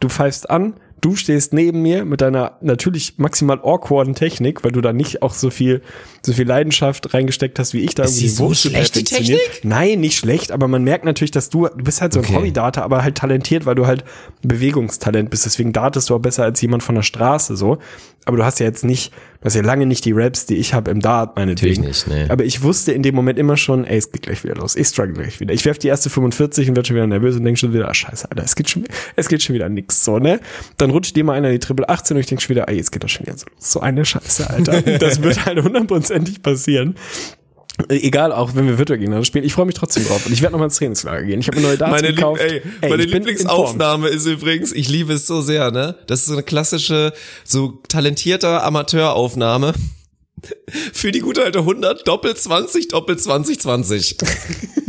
Du pfeifst an, du stehst neben mir mit deiner natürlich maximal awkwarden Technik, weil du da nicht auch so viel, so viel Leidenschaft reingesteckt hast, wie ich da Ist irgendwie so schlecht, die. Technik? Nein, nicht schlecht, aber man merkt natürlich, dass du, du bist halt so ein Okay. Hobby-Data, aber halt talentiert, weil du halt Bewegungstalent bist. Deswegen datest du auch besser als jemand von der Straße, so. Aber du hast ja jetzt nicht, du hast ja lange nicht die Raps, die ich habe im Dart, meinetwegen. Natürlich nicht, nee. Aber ich wusste in dem Moment immer schon, ey, es geht gleich wieder los. Ich struggle gleich wieder. Ich werf die erste 45 und werde schon wieder nervös und denke schon wieder, ah, scheiße, Alter, es geht schon, es geht schon wieder nix, so, ne? Dann rutscht dir mal einer in die Triple 18 und ich denke schon wieder, ey, jetzt geht das schon wieder so los. So eine Scheiße, Alter. Das wird halt hundertprozentig passieren. Egal, auch wenn wir virtuell gegeneinander spielen. Ich freue mich trotzdem drauf. Und ich werde nochmal ins Trainingslager gehen. Ich habe eine neue Darts Meine, Lieb gekauft. ey, Ey, meine Lieblingsaufnahme ist übrigens, ich liebe es so sehr, ne? Das ist so eine klassische, so talentierter Amateuraufnahme. Für die gute alte 100, Doppel 20, Doppel 20, 20.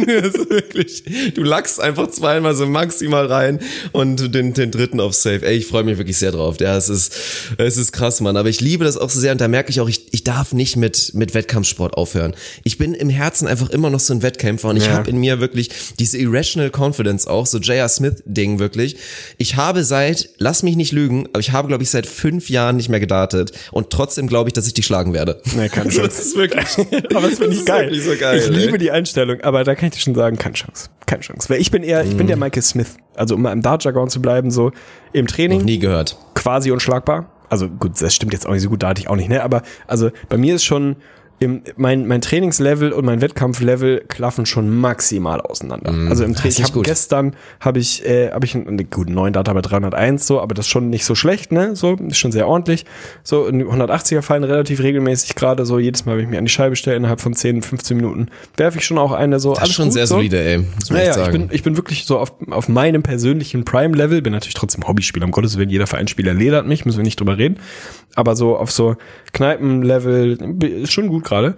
also wirklich, du lachst einfach zweimal so maximal rein und den, den dritten auf Safe. Ey, ich freue mich wirklich sehr drauf. Ja, es ist, es ist krass, Mann. Aber ich liebe das auch so sehr und da merke ich auch, ich, ich darf nicht mit, mit Wettkampfsport aufhören. Ich bin im Herzen einfach immer noch so ein Wettkämpfer und ich Ja. habe in mir wirklich diese irrational confidence auch, so J.R. Smith-Ding wirklich. Ich habe seit, lass mich nicht lügen, aber ich habe, glaube ich, seit fünf Jahren nicht mehr gedartet und trotzdem glaube ich, dass ich die schlagen werde. Nee, keine Chance. das ist wirklich, aber das finde ich geil. so geil, ich ey. liebe die Einstellung, aber da kann ich dir schon sagen, keine Chance. Keine Chance. Weil ich bin eher, ich bin der Michael Smith. Also um mal im Dart-Jargon zu bleiben, so im Training Nie gehört. quasi unschlagbar. Also gut, das stimmt jetzt auch nicht so gut, da hatte ich auch nicht, ne? Aber also bei mir ist schon im, mein, mein Trainingslevel und mein Wettkampflevel klaffen schon maximal auseinander. also im das Training, ich habe gestern habe ich äh, habe ich einen, einen guten neuen Data bei 301 so, aber das ist schon nicht so schlecht, ne? So ist schon sehr ordentlich. So ein 180er fallen relativ regelmäßig gerade so jedes Mal, wenn ich mir an die Scheibe stelle innerhalb von 10, 15 Minuten werfe ich schon auch eine so. Das ist schon gut, sehr so. solide, ey. Man Naja, ich sagen. bin, ich bin wirklich so auf, auf meinem persönlichen Prime-Level, bin natürlich trotzdem Hobbyspieler, um Gottes Willen, jeder Vereinsspieler ledert mich, müssen wir nicht drüber reden. Aber so auf so Kneipen-Level ist schon gut gerade.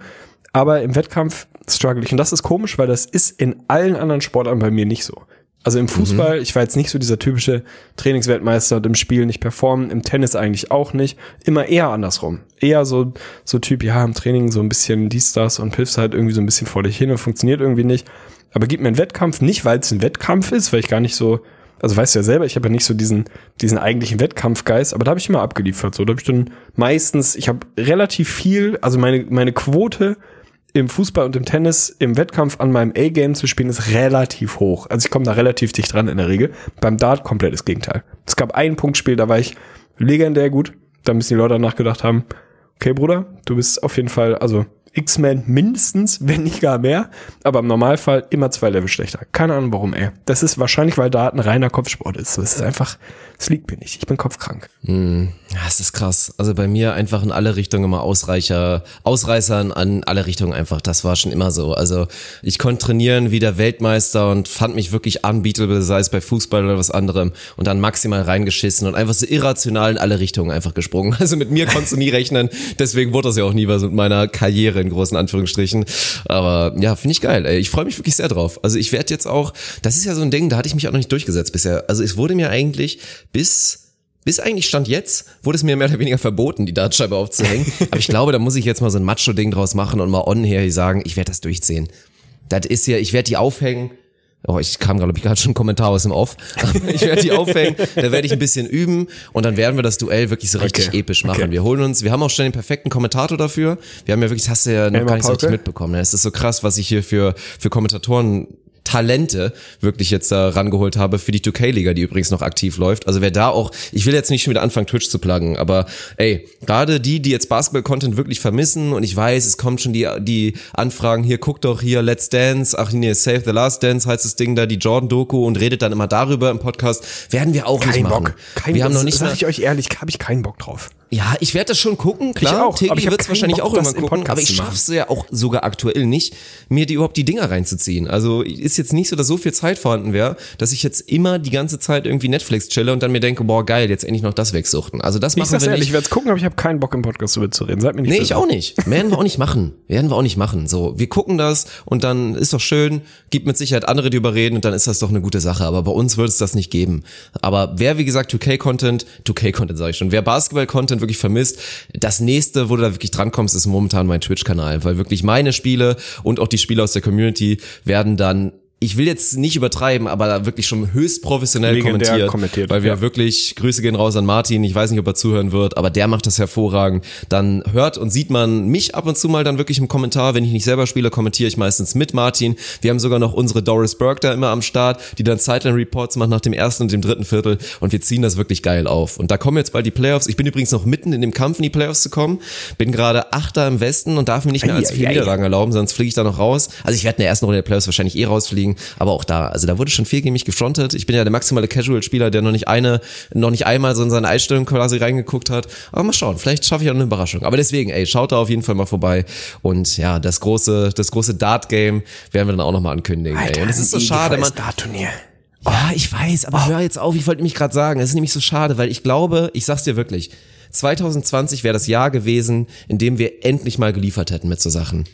Aber im Wettkampf struggle ich. Und das ist komisch, weil das ist in allen anderen Sportarten bei mir nicht so. Also im Fußball, Mhm. ich war jetzt nicht so dieser typische Trainingsweltmeister und im Spiel nicht performen, im Tennis eigentlich auch nicht. Immer eher andersrum. Eher so, so Typ, ja, im Training so ein bisschen dies, das und piffst halt irgendwie so ein bisschen vor dich hin und funktioniert irgendwie nicht. Aber gib mir einen Wettkampf, nicht weil es ein Wettkampf ist, weil ich gar nicht so, also weißt du ja selber, ich habe ja nicht so diesen, diesen eigentlichen Wettkampfgeist, aber da habe ich immer abgeliefert. So, da habe ich dann meistens, ich habe relativ viel, also meine, meine Quote im Fußball und im Tennis im Wettkampf an meinem A-Game zu spielen, ist relativ hoch. Also ich komme da relativ dicht dran in der Regel. Beim Dart komplett das Gegenteil. Es gab ein Punktspiel, da war ich legendär gut. Da müssen die Leute danach gedacht haben, okay, Bruder, du bist auf jeden Fall, also X-Men mindestens, wenn nicht gar mehr, aber im Normalfall immer zwei Level schlechter. Keine Ahnung warum, ey. Das ist wahrscheinlich, weil Dart ein reiner Kopfsport ist. Das ist einfach, es liegt mir nicht. Ich bin kopfkrank. Ja, es ist krass. Also bei mir einfach in alle Richtungen immer Ausreicher, Ausreißern an alle Richtungen einfach. Das war schon immer so. Also ich konnte trainieren wie der Weltmeister und fand mich wirklich unbeatable, sei es bei Fußball oder was anderem und dann maximal reingeschissen und einfach so irrational in alle Richtungen einfach gesprungen. Also mit mir konntest du nie rechnen. Deswegen wurde das ja auch nie was mit meiner Karriere in großen Anführungsstrichen. Aber ja, finde ich geil. Ey. Ich freue mich wirklich sehr drauf. Also ich werde jetzt auch, das ist ja so ein Ding, da hatte ich mich auch noch nicht durchgesetzt bisher. Also es wurde mir eigentlich bis bis eigentlich stand jetzt, wurde es mir mehr oder weniger verboten, die Dartscheibe aufzuhängen. Aber ich glaube, da muss ich jetzt mal so ein Macho-Ding draus machen und mal on her sagen, ich werde das durchziehen. Das ist ja, ich werde die aufhängen. Oh, ich kam glaube ich gerade schon ein Kommentar aus dem Off. ich werde die aufhängen, da werde ich ein bisschen üben und dann werden wir das Duell wirklich so richtig Okay. episch machen. Okay. Wir holen uns, wir haben auch schon den perfekten Kommentator dafür. Wir haben ja wirklich, das hast du ja noch Elmar gar nicht so richtig mitbekommen. Es ist so krass, was ich hier für, für Kommentatoren Talente wirklich jetzt da rangeholt habe für die 2K-Liga, die übrigens noch aktiv läuft. Also wer da auch, ich will jetzt nicht schon wieder anfangen, Twitch zu pluggen, aber ey, gerade die, die jetzt Basketball-Content wirklich vermissen und ich weiß, es kommt schon die, die Anfragen, hier, guck doch hier, Let's Dance, ach nee, Save the Last Dance heißt das Ding da, die Jordan-Doku und redet dann immer darüber im Podcast, werden wir auch nicht Kein machen. Bock. Kein, wir haben noch nicht sag ich euch ehrlich, habe ich keinen Bock drauf. Ja, ich werde das schon gucken, klar. auch, aber ich Tegi hab wird es wahrscheinlich Bock, auch irgendwann gucken, Podcast aber ich schaff's ja auch sogar aktuell nicht, mir die überhaupt die Dinger reinzuziehen. Also ist jetzt nicht so, dass so viel Zeit vorhanden wäre, dass ich jetzt immer die ganze Zeit irgendwie Netflix chille und dann mir denke, boah geil, jetzt endlich noch das wegsuchten. Also das Ich machen wir ehrlich, nicht. ich werde gucken, aber ich habe keinen Bock im Podcast darüber zu reden. Seid mir nicht Nee, ich auch nicht. Werden wir auch nicht machen. Werden wir auch nicht machen. So, wir gucken das und dann ist doch schön, gibt mit Sicherheit andere, die überreden und dann ist das doch eine gute Sache. Aber bei uns wird es das nicht geben. Aber wer, wie gesagt, 2K-Content, 2K-Content sage ich schon, wer Basketball-Content wirklich vermisst, das nächste, wo du da wirklich drankommst, ist momentan mein Twitch-Kanal. Weil wirklich meine Spiele und auch die Spiele aus der Community werden dann ich will jetzt nicht übertreiben, aber wirklich schon höchst professionell kommentiert, kommentiert, weil wir ja. wirklich, Grüße gehen raus an Martin, ich weiß nicht, ob er zuhören wird, aber der macht das hervorragend. Dann hört und sieht man mich ab und zu mal dann wirklich im Kommentar, wenn ich nicht selber spiele, kommentiere ich meistens mit Martin. Wir haben sogar noch unsere Doris Burke da immer am Start, die dann Sideline-Reports macht nach dem ersten und dem dritten Viertel und wir ziehen das wirklich geil auf. Und da kommen jetzt bald die Playoffs. Ich bin übrigens noch mitten in dem Kampf in die Playoffs zu kommen, bin gerade Achter im Westen und darf mir nicht mehr als vier. Niederlagen erlauben, sonst fliege ich da noch raus. Also ich werde in der ersten Runde der Playoffs wahrscheinlich eh rausfliegen, aber auch da, also da wurde schon viel gegen mich gefrontet. Ich bin ja der maximale Casual-Spieler, der noch nicht eine, noch nicht einmal so in seine Einstellung quasi reingeguckt hat. Aber mal schauen, vielleicht schaffe ich auch eine Überraschung. Aber deswegen, ey, schaut da auf jeden Fall mal vorbei. Und ja, das große, das große Dart-Game werden wir dann auch nochmal ankündigen. ey. Und es ist so schade, man, Turnier. ja, ich weiß, aber hör jetzt auf, ich wollte nämlich gerade sagen, es ist nämlich so schade, weil ich glaube, ich sag's dir wirklich, 2020 wäre das Jahr gewesen, in dem wir endlich mal geliefert hätten mit so Sachen.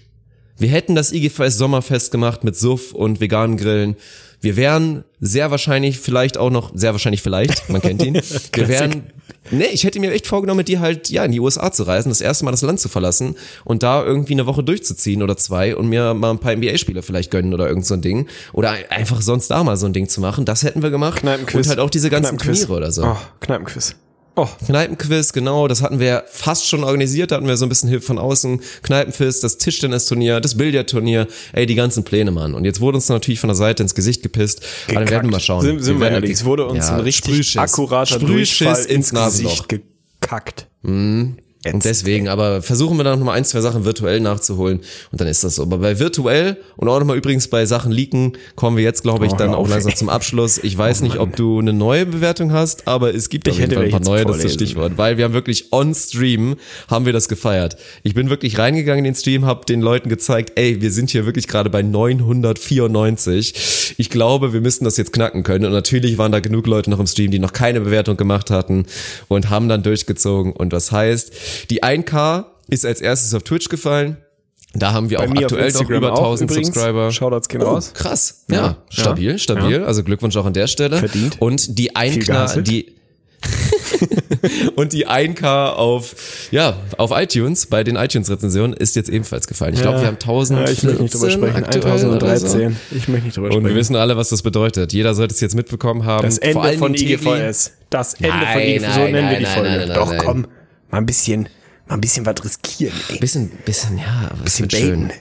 Wir hätten das IGVS Sommerfest gemacht mit Suff und veganen Grillen. Wir wären sehr wahrscheinlich vielleicht auch noch, sehr wahrscheinlich vielleicht, man kennt ihn. Wir wären, nee, ich hätte mir echt vorgenommen, mit dir halt, ja, in die USA zu reisen, das erste Mal das Land zu verlassen und da irgendwie eine Woche durchzuziehen oder zwei und mir mal ein paar NBA-Spieler vielleicht gönnen oder irgend so ein Ding. Oder ein- einfach sonst da mal so ein Ding zu machen. Das hätten wir gemacht. Kneipenquiz. Und halt auch diese ganzen. Turniere oder so. Oh, Kneipenquiz. Oh, Kneipenquiz, genau, das hatten wir fast schon organisiert, da hatten wir so ein bisschen Hilfe von außen. Kneipenquiz, das Tischtennisturnier, das Billardturnier, ey, die ganzen Pläne, Mann. Und jetzt wurde uns natürlich von der Seite ins Gesicht gepisst. Aber dann werden wir mal schauen. Sind, sind wir ehrlich, es wurde uns ja, ein richtig Sprühschiss. akkurater Sprühschiss ins Nasenloch. Gesicht gekackt. Und deswegen, aber versuchen wir dann noch mal ein, zwei Sachen virtuell nachzuholen und dann ist das so. Aber bei virtuell und auch noch mal übrigens bei Sachen leaken kommen wir jetzt, glaube ich, Oh, dann auch langsam zum Abschluss. Ich weiß nicht, ob du eine neue Bewertung hast, aber es gibt Ich auf jeden Fall ein paar neue, das ist das. Stichwort. Weil wir haben wirklich on Stream, haben wir das gefeiert. Ich bin wirklich reingegangen in den Stream, habe den Leuten gezeigt, ey, wir sind hier wirklich gerade bei 994. Ich glaube, wir müssen das jetzt knacken können. Und natürlich waren da genug Leute noch im Stream, die noch keine Bewertung gemacht hatten und haben dann durchgezogen. Und das heißt, die 1K ist als erstes auf Twitch gefallen. Da haben wir Bei auch aktuell noch über auch 1000 übrigens. Subscriber. Shoutouts gehen Oh, raus. krass. Ja, Ja, stabil, ja, stabil. Also Glückwunsch auch an der Stelle. Verdient. Und die ein Viel Kna gehasselt. die und die 1K auf ja, auf iTunes bei den iTunes Rezensionen ist jetzt ebenfalls gefallen. Ich glaube, wir haben 1000 Ja, ich möchte nicht drüber sprechen. 1013. Ich möchte nicht drüber Und wir sprechen. wissen alle, was das bedeutet. Jeder sollte es jetzt mitbekommen haben. Das Ende von. IGVS. Das Ende von Nein, IGVS. So nennen wir die Folge. Doch, komm. Mal ein bisschen, mal ein bisschen was riskieren, ey. Bisschen, bisschen, ja, Bisschen wird schön.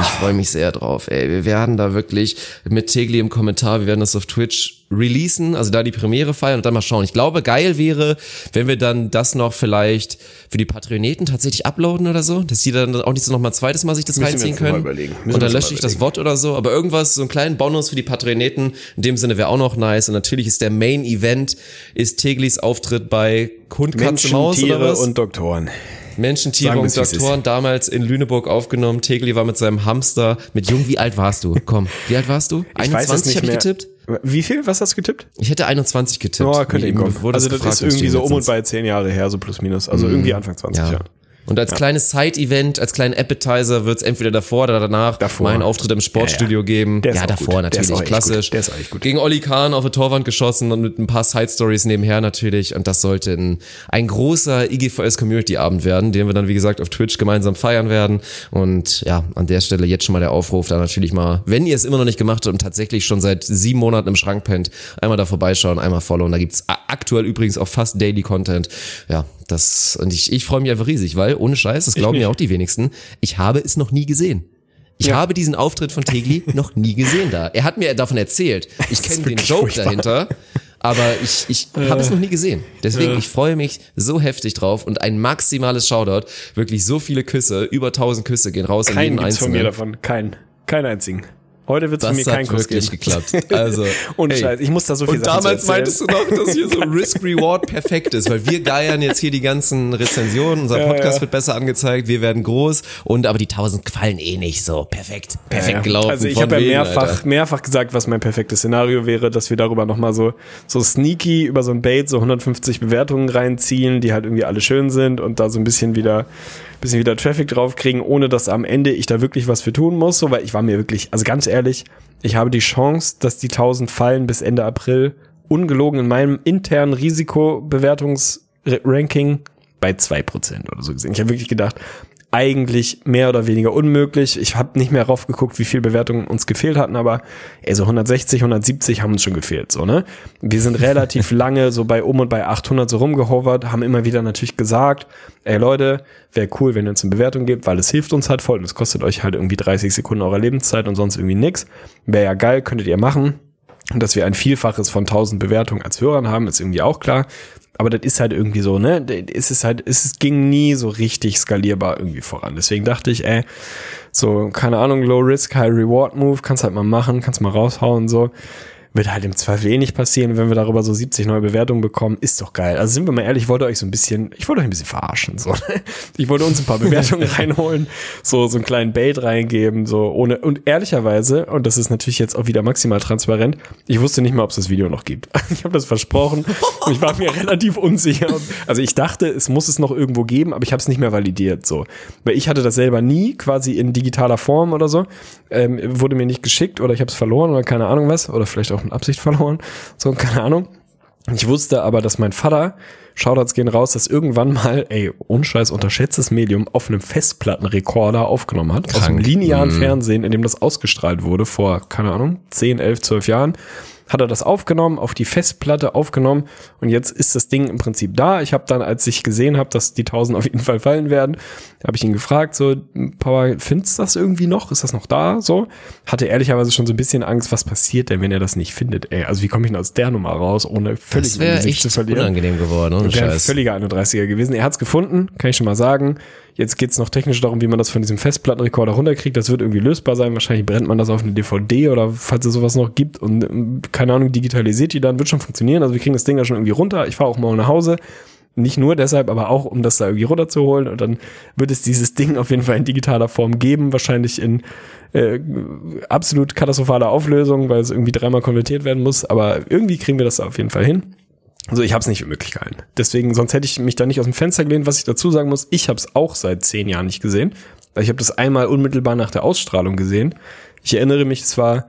Ich freue mich sehr drauf, ey. Wir werden da wirklich mit Tegli im Kommentar, wir werden das auf Twitch releasen, also da die Premiere feiern und dann mal schauen. Ich glaube, geil wäre, wenn wir dann das noch vielleicht für die Patroneten tatsächlich uploaden oder so, dass die dann auch nicht so noch mal ein zweites Mal sich das Müssen reinziehen können. Und dann lösche ich das. Wort oder so, aber irgendwas, so einen kleinen Bonus für die Patroneten, in dem Sinne wäre auch noch nice. Und natürlich ist der Main Event, ist Teglis Auftritt bei Hund, Katze, Maus oder was? und Doktoren. Menschen, Tiere und. Doktoren damals in Lüneburg aufgenommen. Tegli war mit seinem Hamster. Mit Jung, wie alt warst du? Komm, wie alt warst du? Ich weiß es 21 nicht habe ich getippt? Wie viel? Was hast du getippt? Ich hätte 21 getippt. Oh, könnte ihm kommen. Also das ist irgendwie so um und bei zehn Jahre her, so plus minus. Also irgendwie Anfang 20 Ja. Jahre. Und als kleines Side-Event, als kleinen Appetizer wird's entweder davor oder danach Davor. meinen Auftritt im Sportstudio Ja, ja. geben. Der ja, davor gut. Der natürlich, ist auch echt klassisch. Der ist echt gut. Gegen Olli Kahn auf die Torwand geschossen und mit ein paar Side-Stories nebenher natürlich. Und das sollte ein, ein großer IGVS-Community-Abend werden, den wir dann, wie gesagt, auf Twitch gemeinsam feiern werden. Und ja, an der Stelle jetzt schon mal der Aufruf, da natürlich mal, wenn ihr es immer noch nicht gemacht habt und tatsächlich schon seit sieben Monaten im Schrank pennt, einmal da vorbeischauen, einmal followen. Da gibt's aktuell übrigens auch fast Daily Content. Ja, das, und ich, ich freue mich einfach riesig, weil ohne Scheiß, das glauben ja auch die wenigsten, ich habe es noch nie gesehen. Ich Ja. habe diesen Auftritt von Tegli noch nie gesehen da. Er hat mir davon erzählt. Ich kenne den Joke furchtbar. dahinter, aber ich, ich habe es noch nie gesehen. Deswegen, ich freue mich so heftig drauf und ein maximales Shoutout. Wirklich so viele Küsse, über 1000 Küsse gehen raus an Keinen jeden gibt's von mir Einzelnen. davon. Keinen. Keinen einzigen. Heute von Das mir keinen hat wirklich geben. geklappt. Also, Ohne ey. Scheiß. Ich muss da so viel Und Sachen damals meintest du noch, dass hier so Risk-Reward perfekt ist, weil wir geiern jetzt hier die ganzen Rezensionen, unser Podcast ja. wird besser angezeigt, wir werden groß und aber die 1000 gefallen eh nicht so. Perfekt, perfekt Ja, gelaufen. Also ich habe ja mehrfach, Alter. mehrfach gesagt, was mein perfektes Szenario wäre, dass wir darüber nochmal so, so sneaky über so ein Bait so 150 Bewertungen reinziehen, die halt irgendwie alle schön sind und da so ein bisschen wieder, bisschen wieder Traffic draufkriegen, ohne dass am Ende ich da wirklich was für tun muss, so, weil ich war mir wirklich, also ganz ehrlich, ich habe die Chance, dass die 1000 fallen bis Ende April, ungelogen in meinem internen Risikobewertungsranking bei 2% oder so gesehen. Ich habe wirklich gedacht, eigentlich mehr oder weniger unmöglich. Ich habe nicht mehr raufgeguckt, wie viel Bewertungen uns gefehlt hatten, aber ey, so 160, 170 haben uns schon gefehlt, so, ne? Wir sind relativ lange so bei um und bei 800 so rumgehovert, haben immer wieder natürlich gesagt, ey Leute, wäre cool, wenn ihr uns eine Bewertung gebt, weil es hilft uns halt voll und es kostet euch halt irgendwie 30 Sekunden eurer Lebenszeit und sonst irgendwie nix. Wäre ja geil, könntet ihr machen. Und dass wir ein Vielfaches von 1000 Bewertungen als Hörern haben, ist irgendwie auch klar. Aber das ist halt irgendwie so, ne? Es ist halt, es ging nie so richtig skalierbar irgendwie voran. Deswegen dachte ich, ey, so, keine Ahnung, Low Risk, High Reward Move, kannst halt mal machen, kannst mal raushauen, so. Wird halt im Zweifel eh nicht passieren, wenn wir darüber so 70 neue Bewertungen bekommen. Ist doch geil. Also sind wir mal ehrlich, ich wollte euch so ein bisschen, ich wollte euch ein bisschen verarschen, so. Ich wollte uns ein paar Bewertungen reinholen, so, so einen kleinen Bait reingeben, so, ohne, und ehrlicherweise, und das ist natürlich jetzt auch wieder maximal transparent, ich wusste nicht mal, ob es das Video noch gibt. Ich habe das versprochen und ich war mir relativ unsicher. Also ich dachte, es muss es noch irgendwo geben, aber ich habe es nicht mehr validiert, so. Weil ich hatte das selber nie, quasi in digitaler Form oder so. Ähm, wurde mir nicht geschickt oder ich habe es verloren oder keine Ahnung was. Oder vielleicht auch in Absicht verloren. So, keine Ahnung. Ich wusste aber, dass mein Vater, Shoutouts gehen raus, das irgendwann mal, ey, unscheiß unterschätztes Medium, auf einem Festplattenrekorder aufgenommen hat. Aus dem Krank. linearen Fernsehen, in dem das ausgestrahlt wurde, vor, keine Ahnung, 10, 11, 12 Jahren. Hat er das aufgenommen, auf die Festplatte aufgenommen und jetzt ist das Ding im Prinzip da. Ich habe dann, als ich gesehen habe, dass die 1000 auf jeden Fall fallen werden, habe ich ihn gefragt, so, Papa, findest du das irgendwie noch? Ist das noch da? So, hatte ehrlicherweise schon so ein bisschen Angst, was passiert denn, wenn er das nicht findet? Ey, also wie komme ich denn aus der Nummer raus, ohne völlig Das Gesicht echt unangenehm geworden, ohne Wäre ein völliger 31er gewesen. Er hat's gefunden, kann ich schon mal sagen. Jetzt geht's noch technisch darum, wie man das von diesem Festplattenrekorder runterkriegt. Das wird irgendwie lösbar sein. Wahrscheinlich brennt man das auf eine DVD oder falls es sowas noch gibt und ähm, keine Ahnung, digitalisiert die dann, wird schon funktionieren. Also wir kriegen das Ding da schon irgendwie runter. Ich fahre auch mal nach Hause. Nicht nur deshalb, aber auch, um das da irgendwie runterzuholen. Und dann wird es dieses Ding auf jeden Fall in digitaler Form geben. Wahrscheinlich in äh, absolut katastrophaler Auflösung, weil es irgendwie dreimal konvertiert werden muss. Aber irgendwie kriegen wir das da auf jeden Fall hin. Also ich habe es nicht für möglich gehalten. Deswegen, sonst hätte ich mich da nicht aus dem Fenster gelehnt. Was ich dazu sagen muss, ich habe es auch seit zehn Jahren nicht gesehen. Ich habe das einmal unmittelbar nach der Ausstrahlung gesehen. Ich erinnere mich, es war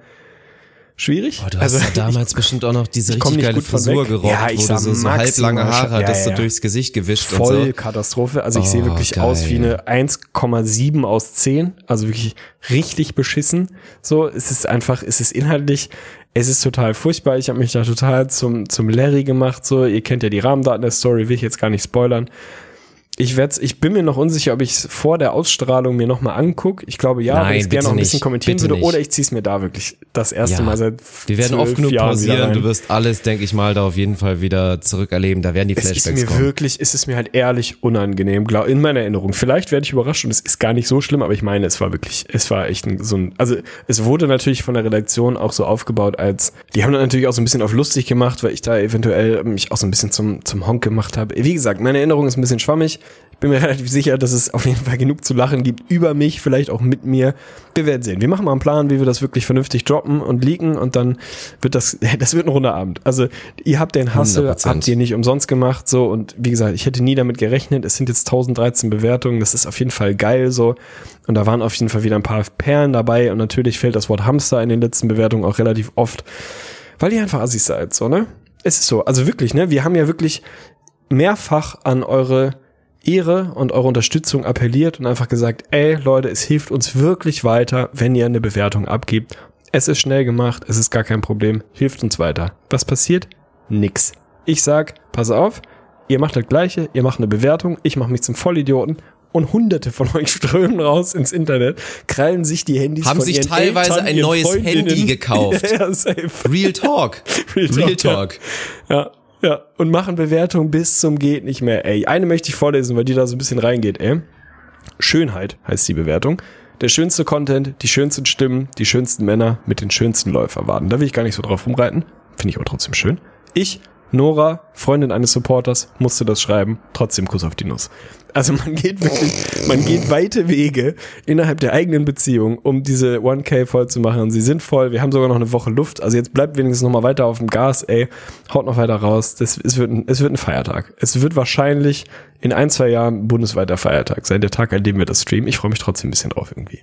schwierig. Oh, du hast ja damals bestimmt auch noch diese ich richtig geile Frisur gerockt, Ja, ich wo sah du so, halblange Haare ja, hattest, ja. so durchs Gesicht gewischt Voll und so. Katastrophe. Also ich sehe Oh, wirklich geil. aus wie eine 1,7 aus 10. Also wirklich richtig beschissen. So, es ist einfach, es ist inhaltlich, es ist total furchtbar. Ich habe mich da total zum, zum Larry gemacht. So, ihr kennt ja die Rahmendaten der Story, will ich jetzt gar nicht spoilern. Ich werd's, ich bin mir noch unsicher, ob ich es vor der Ausstrahlung mir nochmal angucke. Ich glaube ja, Nein, weil ich es gerne noch ein bisschen kommentieren würde. Oder ich ziehe es mir da wirklich das erste Ja. Mal seit Wir werden oft genug Jahren pausieren, du wirst alles, denke ich mal, da auf jeden Fall wieder zurückerleben. Da werden die Es ist Flashbacks mir kommen. wirklich, es ist mir halt ehrlich unangenehm, glaub, in meiner Erinnerung. Vielleicht werde ich überrascht und es ist gar nicht so schlimm, aber ich meine, es war wirklich, es war echt ein, so ein, also es wurde natürlich von der Redaktion auch so aufgebaut als, die haben dann natürlich auch so ein bisschen auf lustig gemacht, weil ich da eventuell mich auch so ein bisschen zum, zum Honk gemacht habe. Wie gesagt, meine Erinnerung ist ein bisschen schwammig. Ich bin mir relativ sicher, dass es auf jeden Fall genug zu lachen gibt über mich, vielleicht auch mit mir. Wir werden sehen. Wir machen mal einen Plan, wie wir das wirklich vernünftig droppen und leaken und dann wird das, das wird ein runder Abend. Also ihr habt den Hustle, 100%. habt ihr nicht umsonst gemacht, so und wie gesagt, ich hätte nie damit gerechnet. Es sind jetzt 1013 Bewertungen, das ist auf jeden Fall geil so und da waren auf jeden Fall wieder ein paar Perlen dabei und natürlich fällt das Wort Hamster in den letzten Bewertungen auch relativ oft, weil ihr einfach Assis seid, so ne? Es ist so, also wirklich, ne? Wir haben ja wirklich mehrfach an eure Ehre und eure Unterstützung appelliert und einfach gesagt, ey Leute, es hilft uns wirklich weiter, wenn ihr eine Bewertung abgibt. Es ist schnell gemacht, es ist gar kein Problem, hilft uns weiter. Was passiert? Nix. Ich sag, pass auf, ihr macht das gleiche, ihr macht eine Bewertung, ich mache mich zum Vollidioten und hunderte von euch strömen raus ins Internet, krallen sich die Handys Haben von sich teilweise Eltern, ein neues Freundinnen. Handy gekauft. ja, safe. Real Talk. Real Talk, Real Talk. Ja, ja. Und machen Bewertungen bis zum geht nicht mehr. Ey, eine möchte ich vorlesen, weil die da so ein bisschen reingeht, ey. Schönheit heißt die Bewertung. Der schönste Content, die schönsten Stimmen, die schönsten Männer mit den schönsten Läuferwaden. Da will ich gar nicht so drauf rumreiten. Finde ich aber trotzdem schön. Ich, Nora, Freundin eines Supporters, musste das schreiben. Trotzdem Kuss auf die Nuss. Also man geht wirklich, man geht weite Wege innerhalb der eigenen Beziehung, um diese 1K voll zu machen. Sie sind voll. Wir haben sogar noch eine Woche Luft. Also jetzt bleibt wenigstens noch mal weiter auf dem Gas, ey. Haut noch weiter raus. Das, es, wird ein, es wird ein Feiertag. Es wird wahrscheinlich in ein, zwei Jahren bundesweiter Feiertag sein. Der Tag, an dem wir das streamen. Ich freue mich trotzdem ein bisschen drauf irgendwie.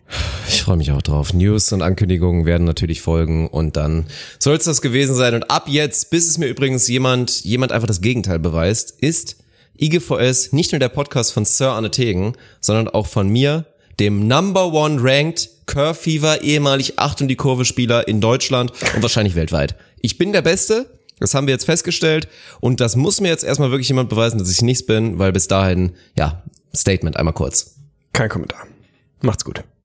Ich freue mich auch drauf. News und Ankündigungen werden natürlich folgen und dann soll es das gewesen sein. Und ab jetzt, bis es mir übrigens jemand, jemand einfach das Gegenteil beweist, ist IGVS nicht nur der Podcast von Sir Arne Tegen, sondern auch von mir, dem Number One Ranked Curve Fever, ehemalig Acht und die Kurve Spieler in Deutschland und wahrscheinlich weltweit. Ich bin der Beste. Das haben wir jetzt festgestellt und das muss mir jetzt erstmal wirklich jemand beweisen, dass ich nichts bin, weil bis dahin, ja, Statement einmal kurz. Kein Kommentar. Macht's gut.